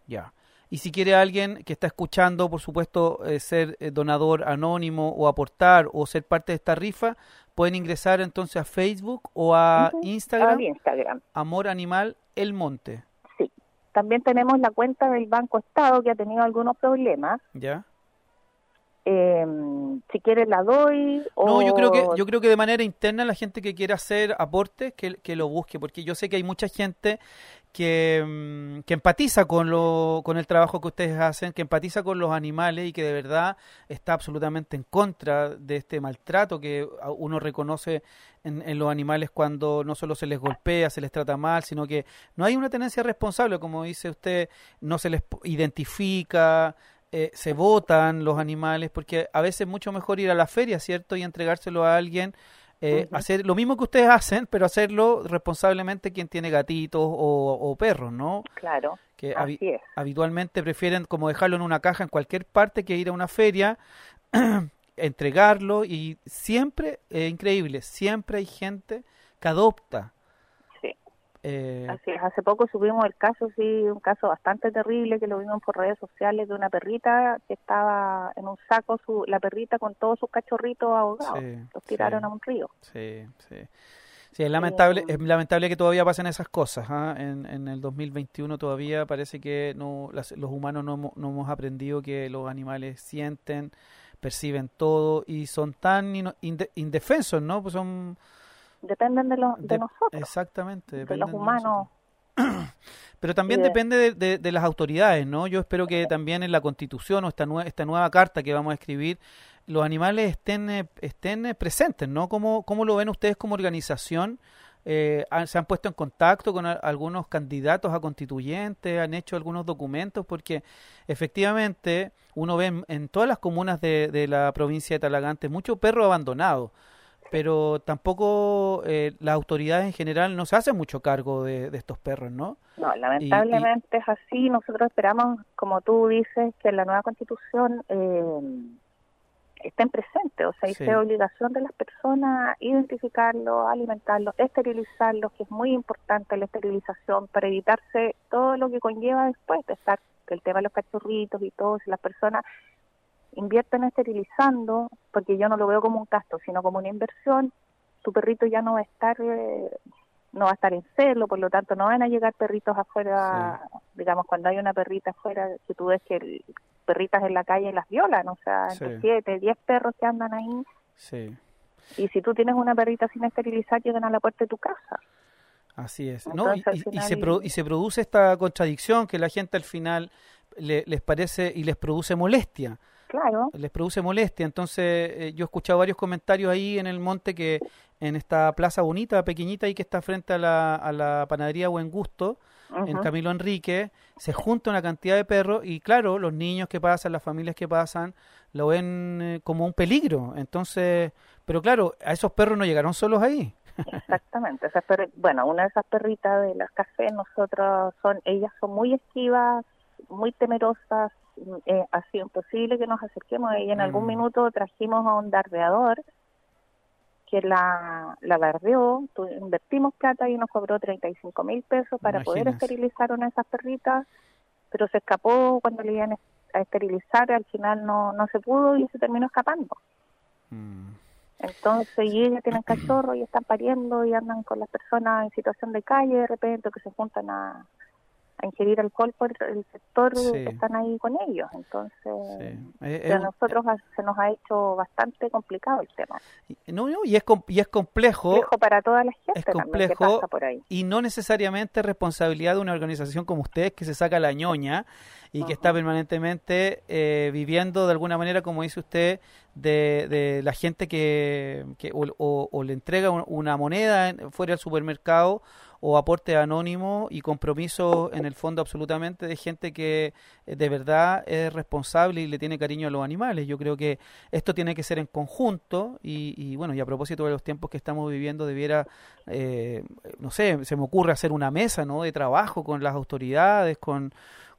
Ya. Y si quiere alguien que está escuchando, por supuesto, eh, ser eh, donador anónimo o aportar o ser parte de esta rifa, pueden ingresar entonces a Facebook o a Instagram, al Instagram. Amor Animal El Monte. Sí. También tenemos la cuenta del Banco Estado que ha tenido algunos problemas. ¿Ya? Eh, si quieres la doy. O... No, yo creo que yo creo que de manera interna la gente que quiera hacer aportes que, que lo busque, porque yo sé que hay mucha gente que, mm, que empatiza con lo con el trabajo que ustedes hacen, que empatiza con los animales y que de verdad está absolutamente en contra de este maltrato que uno reconoce en, en los animales cuando no solo se les golpea, se les trata mal, sino que no hay una tenencia responsable, como dice usted, no se les identifica, eh, se votan los animales, porque a veces es mucho mejor ir a la feria, ¿cierto? Y entregárselo a alguien, eh, hacer lo mismo que ustedes [LAUGHS] hacen, pero hacerlo responsablemente quien tiene gatitos o, o perros, ¿no? Claro, Que es. habitualmente prefieren como dejarlo en una caja en cualquier parte que ir a una feria, [CLEARS THROAT] entregarlo y siempre, eh, increíble, siempre hay gente que adopta. Eh, Así es. Hace poco subimos el caso, sí, un caso bastante terrible que lo vimos por redes sociales de una perrita que estaba en un saco, su, la perrita con todos sus cachorritos ahogados. Sí, Los tiraron sí. a un río. Sí, sí. Sí, es lamentable, Eh, es lamentable que todavía pasen esas cosas. ¿ah? En, en el 2021 todavía parece que no, las- los humanos no, hemos- no hemos aprendido que los animales sienten, perciben todo y son tan ino- inde- indefensos, ¿no? Pues son Dependen de, los de, de- nosotros, exactamente, de los humanos. [CLEARS THROAT] Pero también depende de, de- de las autoridades, ¿no? Yo espero que también en la Constitución o esta, nue- esta nueva carta que vamos a escribir, los animales estén, eh, estén eh, presentes, ¿no? ¿Cómo, ¿Cómo lo ven ustedes como organización? Eh, han- ¿Se han puesto en contacto con a- algunos candidatos a constituyentes? ¿Han hecho algunos documentos? Porque efectivamente uno ve en, en todas las comunas de, de la provincia de Talagante mucho perro abandonado, pero tampoco eh, las autoridades en general no se hacen mucho cargo de, de estos perros, ¿no? No, lamentablemente es así. Nosotros esperamos, como tú dices, que en la nueva constitución eh, estén presentes. O sea, Sí. obligación de las personas identificarlos, alimentarlos, esterilizarlos, que es muy importante la esterilización para evitarse todo lo que conlleva después de estar el tema de los cachorritos y todo. Si las personas invierten esterilizando, porque yo no lo veo como un gasto, sino como una inversión, tu perrito ya no va a estar eh, no va a estar en celo, por lo tanto no van a llegar perritos afuera, digamos cuando hay una perrita afuera, que tú ves que el- perritas en la calle las violan, o sea, entre Sí. siete, diez perros que andan ahí, Sí. y si tú tienes una perrita sin esterilizar, llegan a la puerta de tu casa. Así es. No, y, y- se pro- y se produce esta contradicción que la gente al final le- les parece y les produce molestia. Claro, Les produce molestia. Entonces, eh, yo he escuchado varios comentarios ahí en el monte que en esta plaza bonita, pequeñita, y que está frente a la, a la panadería Buen Gusto, en Camilo Enrique, se junta una cantidad de perros y claro, los niños que pasan, las familias que pasan, lo ven eh, como un peligro. Entonces, pero claro, a esos perros no llegaron solos ahí. exactamente. Esas perri- bueno, una de esas perritas de las cafés, nosotros son, ellas son muy esquivas, muy temerosas, eh, ha sido imposible que nos acerquemos y en algún Mm. minuto trajimos a un dardeador que la, la bardeó, tu- invertimos plata y nos cobró 35 mil pesos para poder esterilizar una de esas perritas, pero se escapó cuando le iban a esterilizar, al final no, no se pudo y se terminó escapando. Mm. Entonces, y ellas tienen cachorros y están pariendo y andan con las personas en situación de calle de repente que se juntan a, a ingerir alcohol por el sector Sí. que están ahí con ellos. Entonces, Sí. Eh, a nosotros se nos ha hecho bastante complicado el tema. no, no, y es y es complejo. Complejo para toda la gente es también que complejo pasa por ahí. y no necesariamente responsabilidad de una organización como ustedes que se saca la ñoña y que está permanentemente eh, viviendo de alguna manera, como dice usted, de, de la gente que, que o, o- o le entrega un- una moneda fuera del supermercado o aporte anónimo y compromiso en el fondo absolutamente de gente que eh, de verdad es responsable y le tiene cariño a los animales. Yo creo que esto tiene que ser en conjunto y, y, bueno, y a propósito de los tiempos que estamos viviendo, debiera, eh, no sé, se me ocurre hacer una mesa ¿no? de trabajo con las autoridades, con,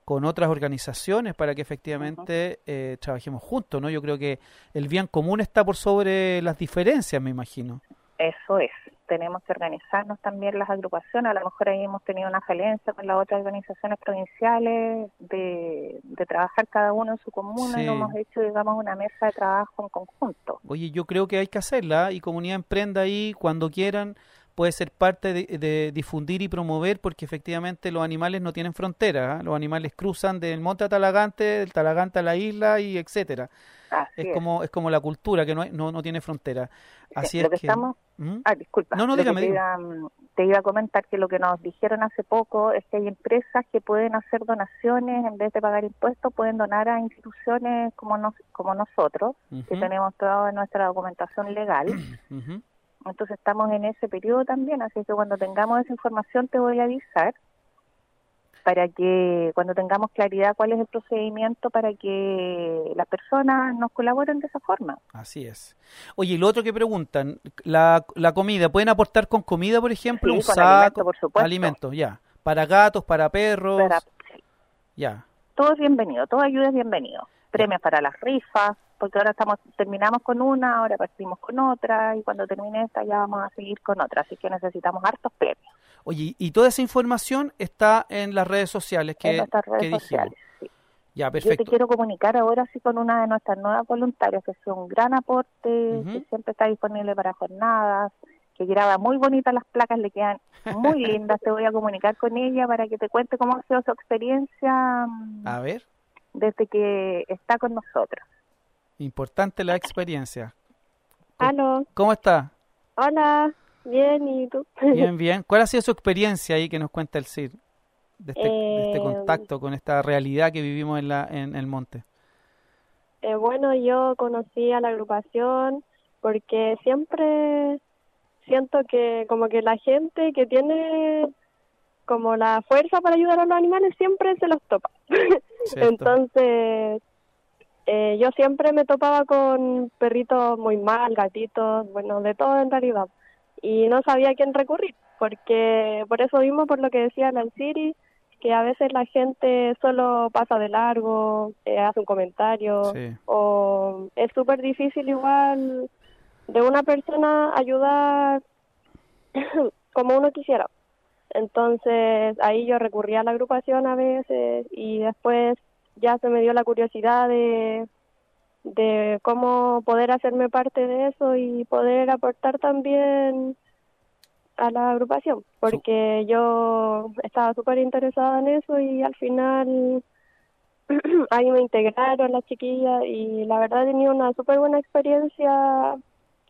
con otras organizaciones para que efectivamente eh, trabajemos juntos, ¿no? Yo creo que el bien común está por sobre las diferencias, me imagino. Eso es. Tenemos que organizarnos también las agrupaciones. A lo mejor ahí hemos tenido una falencia con las otras organizaciones provinciales de, de trabajar cada uno en su comuna Sí. y no hemos hecho, digamos, una mesa de trabajo en conjunto. Oye, yo creo que hay que hacerla y Comunidad Emprenda ahí cuando quieran puede ser parte de, de difundir y promover porque efectivamente los animales no tienen fronteras, ¿ah? los animales cruzan del monte a Talagante, del Talagante a la isla y etcétera. Así Es es. como es como la cultura que no hay- no, no tiene frontera. Así lo es que que estamos ¿Mm? Ah, disculpa. No, no, dígame, te, iba, mm, te iba a comentar que lo que nos dijeron hace poco es que hay empresas que pueden hacer donaciones en vez de pagar impuestos, pueden donar a instituciones como nos, como nosotros, que tenemos toda nuestra documentación legal. [CLEARS THROAT] Ujú. Entonces estamos en ese periodo también, así que cuando tengamos esa información te voy a avisar para que cuando tengamos claridad cuál es el procedimiento para que las personas nos colaboren de esa forma. Así es. Oye, y lo otro que preguntan, la, la comida, ¿pueden aportar con comida, por ejemplo? Sí, un con saco, alimento, por supuesto. alimentos, ya. Para gatos, para perros, Para- ya. todo es bienvenido, toda ayuda es bienvenido. Premios para las rifas, porque ahora estamos terminamos con una, ahora partimos con otra y cuando termine esta ya vamos a seguir con otra, así que necesitamos hartos premios Oye, y toda esa información está en las redes sociales que, en nuestras redes sociales. sí. Ya, Yo te perfecto. quiero comunicar ahora sí con una de nuestras nuevas voluntarias que es un gran aporte, que siempre está disponible para jornadas, que graba muy bonitas las placas, le quedan muy [LAUGHS] lindas. te voy a comunicar con ella para que te cuente cómo ha sido su experiencia mm, A ver, desde que está con nosotros. importante la experiencia. Aló, ¿Cómo está? hola, bien, ¿y tú? Bien, bien. [LAUGHS] ¿Cuál ha sido su experiencia ahí que nos cuenta el CIR? De este, de este Eh, contacto con esta realidad que vivimos en, la, en el monte. Eh, bueno, yo conocí a la agrupación porque siempre siento que como que la gente que tiene como la fuerza para ayudar a los animales siempre se los topa. [LAUGHS] Entonces, eh, yo siempre me topaba con perritos muy mal, gatitos, bueno, de todo en realidad. Y no sabía a quién recurrir, porque por eso mismo, por lo que decía la Siri, que a veces la gente solo pasa de largo, eh, hace un comentario, Sí. o es súper difícil igual de una persona ayudar [COUGHS] como uno quisiera. Entonces ahí yo recurrí a la agrupación a veces y después ya se me dio la curiosidad de, de cómo poder hacerme parte de eso y poder aportar también a la agrupación, porque yo estaba súper interesada en eso y al final [CLEARS THROAT] ahí me integraron las chiquillas y la verdad he tenido una súper buena experiencia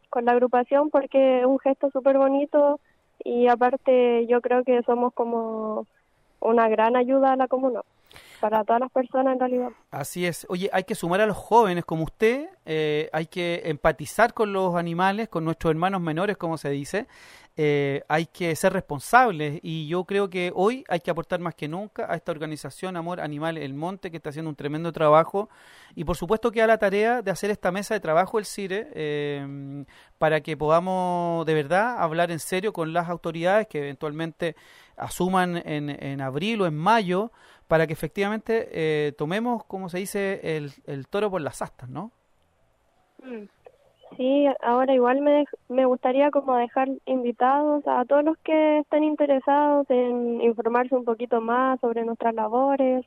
con la agrupación porque es un gesto súper bonito y aparte yo creo que somos como una gran ayuda a la comuna para todas las personas en realidad. Así es. Oye, hay que sumar a los jóvenes como usted, eh, hay que empatizar con los animales, con nuestros hermanos menores, como se dice. Eh, hay que ser responsables y yo creo que hoy hay que aportar más que nunca a esta organización Amor Animal El Monte que está haciendo un tremendo trabajo y por supuesto queda la tarea de hacer esta mesa de trabajo el CIRE eh, para que podamos de verdad hablar en serio con las autoridades que eventualmente asuman en, en abril o en mayo para que efectivamente eh, tomemos, como se dice, el, el toro por las astas, ¿no? Mm. Sí, ahora igual me, me gustaría como dejar invitados a todos los que estén interesados en informarse un poquito más sobre nuestras labores.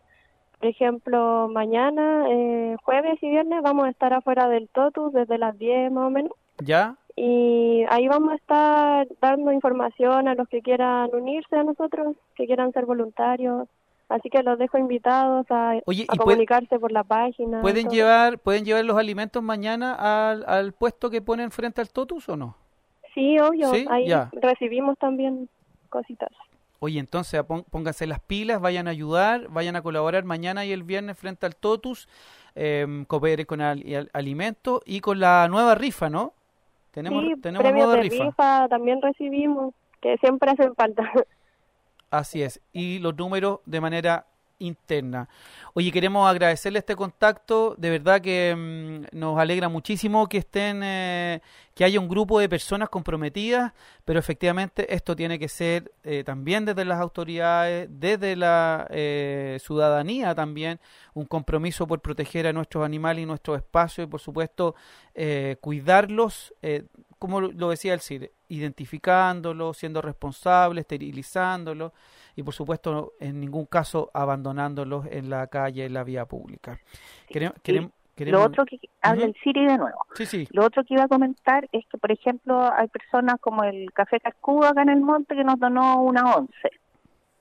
Por ejemplo, mañana, eh, jueves y viernes, vamos a estar afuera del TOTUS desde las 10 más o menos. ¿Ya? Y ahí vamos a estar dando información a los que quieran unirse a nosotros, que quieran ser voluntarios. Así que los dejo invitados a, Oye, a ¿y puede- comunicarse por la página. ¿Pueden todo. llevar, ¿Pueden llevar los alimentos mañana al, al puesto que ponen frente al Totus o no? Sí, obvio. Sí, Ahí ya. recibimos también cositas. Oye, entonces pónganse las pilas, vayan a ayudar, vayan a colaborar mañana y el viernes frente al Totus, eh, cooperen con al- al- alimentos y con la nueva rifa, ¿no? Tenemos, sí, tenemos premios de rifa. rifa también recibimos, que siempre hacen falta. [LAUGHS] Así es, y los números de manera interna. Oye, queremos agradecerle este contacto, de verdad que mm, nos alegra muchísimo que estén, eh, que haya un grupo de personas comprometidas, pero efectivamente esto tiene que ser eh, también desde las autoridades, desde la eh, ciudadanía también, un compromiso por proteger a nuestros animales y nuestros espacios y por supuesto eh, cuidarlos, como lo- decía el CIR, identificándolos, siendo responsables, esterilizándolos y por supuesto en ningún caso abandonándolos en la calle, en la vía pública. Queremos- Lo otro que habla Ujú. el Siri de nuevo. Sí, sí. Lo otro que iba a comentar es que, por ejemplo, hay personas como el Café Cascudo acá en el monte que nos donó una once.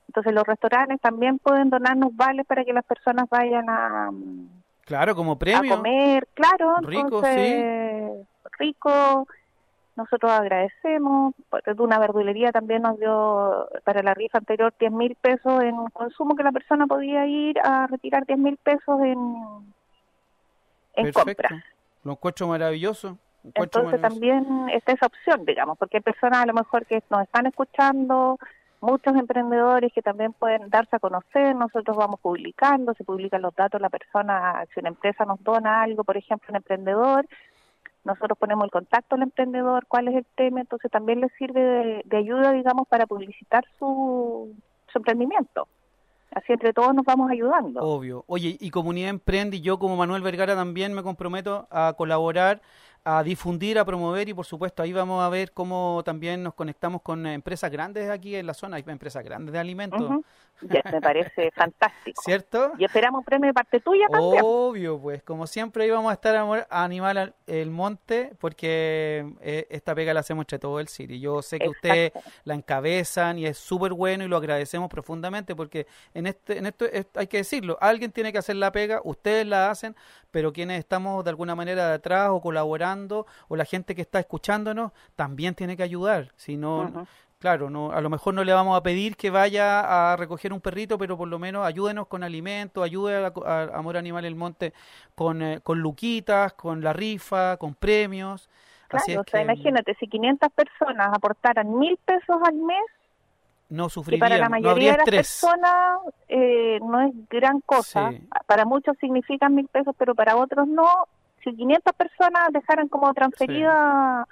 Entonces los restaurantes también pueden donarnos vales para que las personas vayan a, Claro, como a premio. comer, claro, Rico, entonces, rico. Nosotros agradecemos, una verdulería también nos dio para la rifa anterior 10 mil pesos en consumo que la persona podía ir a retirar 10 mil pesos en, en Perfecto. compras. Lo encuentro maravilloso. lo encuentro Entonces maravilloso. también está esa opción, digamos, porque hay personas a lo mejor que nos están escuchando, muchos emprendedores que también pueden darse a conocer, nosotros vamos publicando, se publican los datos, la persona, si una empresa nos dona algo, por ejemplo, un emprendedor, nosotros ponemos el contacto al emprendedor, cuál es el tema, entonces también les sirve de, de ayuda, digamos, para publicitar su, su emprendimiento. Así entre todos nos vamos ayudando. Obvio. Oye, y Comunidad Emprende y yo como Manuel Vergara también me comprometo a colaborar, a difundir, a promover y por supuesto ahí vamos a ver cómo también nos conectamos con empresas grandes aquí en la zona, hay empresas grandes de alimentos. [LAUGHS] Ya, me parece fantástico. ¿Cierto? Y esperamos un premio de parte tuya también. Obvio, pues como siempre íbamos a estar a, amor- a animar al- el monte porque eh, esta pega la hacemos entre todo el City. Yo sé que ustedes la encabezan y es súper bueno y lo agradecemos profundamente porque en este en esto es- hay que decirlo, alguien tiene que hacer la pega, ustedes la hacen, pero quienes estamos de alguna manera de atrás o colaborando o la gente que está escuchándonos también tiene que ayudar, si no. Claro, no, a lo mejor no le vamos a pedir que vaya a recoger un perrito, pero por lo menos ayúdenos con alimentos, ayude a, la co- a Amor Animal El Monte con, eh, con luquitas, con la rifa, con premios. Así Claro, o sea, que imagínate, si 500 personas aportaran mil pesos al mes, no sufrirían, para la mayoría de las estrés. personas eh, no es gran cosa. Sí. Para muchos significan mil pesos, pero para otros no. Si 500 personas dejaran como transferida,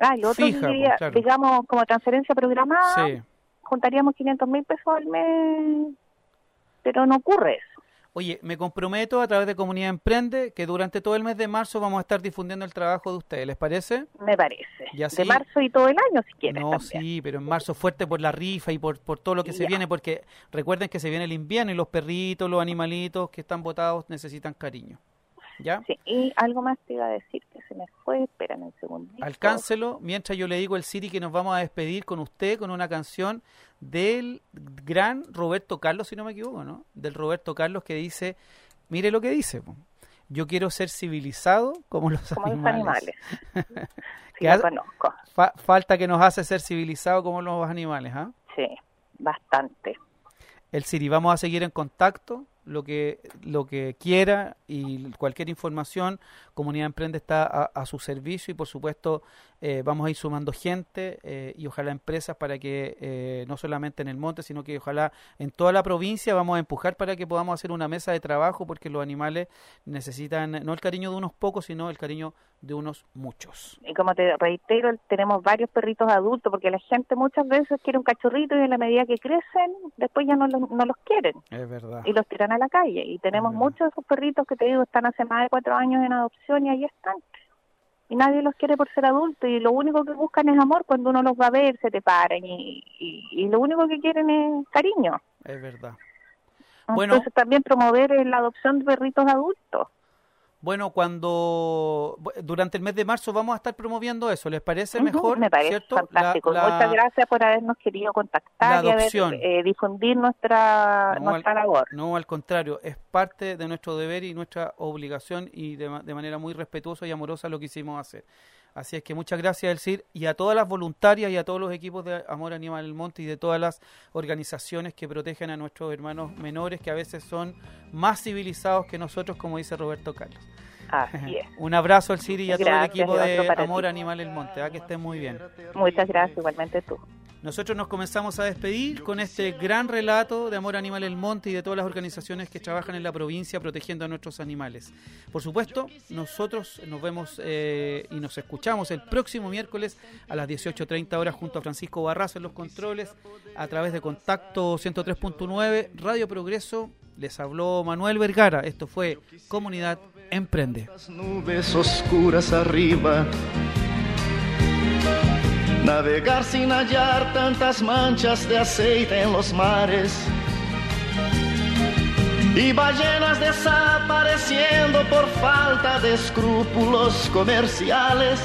ah, y lo otro Fija, diría, pues, claro. digamos, como transferencia programada, Sí. juntaríamos 500 mil pesos al mes, pero no ocurre eso. Oye, me comprometo a través de Comunidad Emprende que durante todo el mes de marzo vamos a estar difundiendo el trabajo de ustedes, ¿les parece? Me parece. Y así- De marzo y todo el año, si quieres. No, también. sí, pero en marzo fuerte por la rifa y por, por todo lo que se viene, porque recuerden que se viene el invierno y los perritos, los animalitos que están botados necesitan cariño. ¿Ya? Sí, y algo más te iba a decir que se me fue, espérame un segundito. Alcáncelo mientras yo le digo al Siri que nos vamos a despedir con usted con una canción del gran Roberto Carlos, si no me equivoco, ¿no? Del Roberto Carlos que dice, mire lo que dice, yo quiero ser civilizado como los Como los animales. animales. [LAUGHS] Sí, Que lo conozco. fa- falta que nos hace ser civilizado como los animales, ¿ah? Sí, bastante. El Siri, vamos a seguir en contacto, lo que, lo que quiera y cualquier información, Comunidad Emprende está a, a su servicio y por supuesto eh, vamos a ir sumando gente eh, y ojalá empresas para que eh, no solamente en el monte, sino que ojalá en toda la provincia vamos a empujar para que podamos hacer una mesa de trabajo porque los animales necesitan no el cariño de unos pocos, sino el cariño de unos muchos. Y como te reitero, tenemos varios perritos adultos, porque la gente muchas veces quiere un cachorrito y en la medida que crecen, después ya no los, no los quieren Es verdad. y los tiran a la calle. Y tenemos muchos de esos perritos que te digo están hace más de cuatro años en adopción y ahí están. y nadie los quiere por ser adultos y lo único que buscan es amor cuando uno los va a ver, se te paran y, y, y lo único que quieren es cariño. Es verdad. Bueno, Entonces también promover la adopción de perritos adultos. Bueno, cuando durante el mes de marzo vamos a estar promoviendo eso, ¿les parece mejor? Me parece fantástico. Muchas gracias por habernos querido contactar y haber, eh, difundir nuestra, nuestra labor. No, al contrario, es parte de nuestro deber y nuestra obligación y de, de manera muy respetuosa y amorosa lo que hicimos hacer. Así es que muchas gracias, Elcir, y a todas las voluntarias y a todos los equipos de Amor Animal del Monte y de todas las organizaciones que protegen a nuestros hermanos menores que a veces son más civilizados que nosotros, como dice Roberto Carlos. Así es. [LAUGHS] Un abrazo, Elcir, y a todo el equipo de Amor Animal del Monte. ¿ah? Que estén muy bien. Muchas gracias, igualmente tú. Nosotros nos comenzamos a despedir con este gran relato de Amor Animal El Monte y de todas las organizaciones que trabajan en la provincia protegiendo a nuestros animales. Por supuesto, nosotros nos vemos eh, y nos escuchamos el próximo miércoles a las 18.30 horas junto a Francisco Barraza en los controles a través de Contacto 103.9 Radio Progreso. Les habló Manuel Vergara. Esto fue Comunidad Emprende. nubes oscuras arriba navegar sin hallar tantas manchas de aceite en los mares y ballenas desapareciendo por falta de escrúpulos comerciales.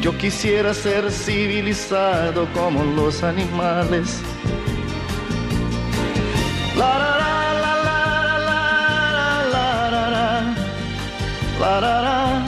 Yo quisiera ser civilizado como los animales. La, la, la, la, la, la, la, la, la, la,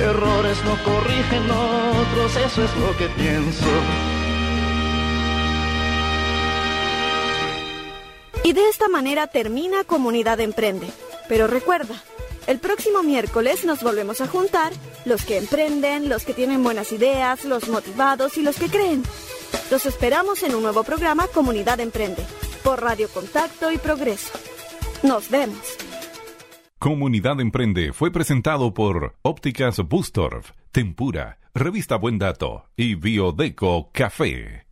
Errores no corrigen otros, eso es lo que pienso. Y de esta manera termina Comunidad Emprende. Pero recuerda, el próximo miércoles nos volvemos a juntar los que emprenden, los que tienen buenas ideas, los motivados y los que creen. Los esperamos en un nuevo programa Comunidad Emprende, por Radio Contacto y Progreso. Nos vemos. Comunidad Emprende fue presentado por Ópticas Bustorf, Tempura, Revista Buen Dato y Biodeco Café.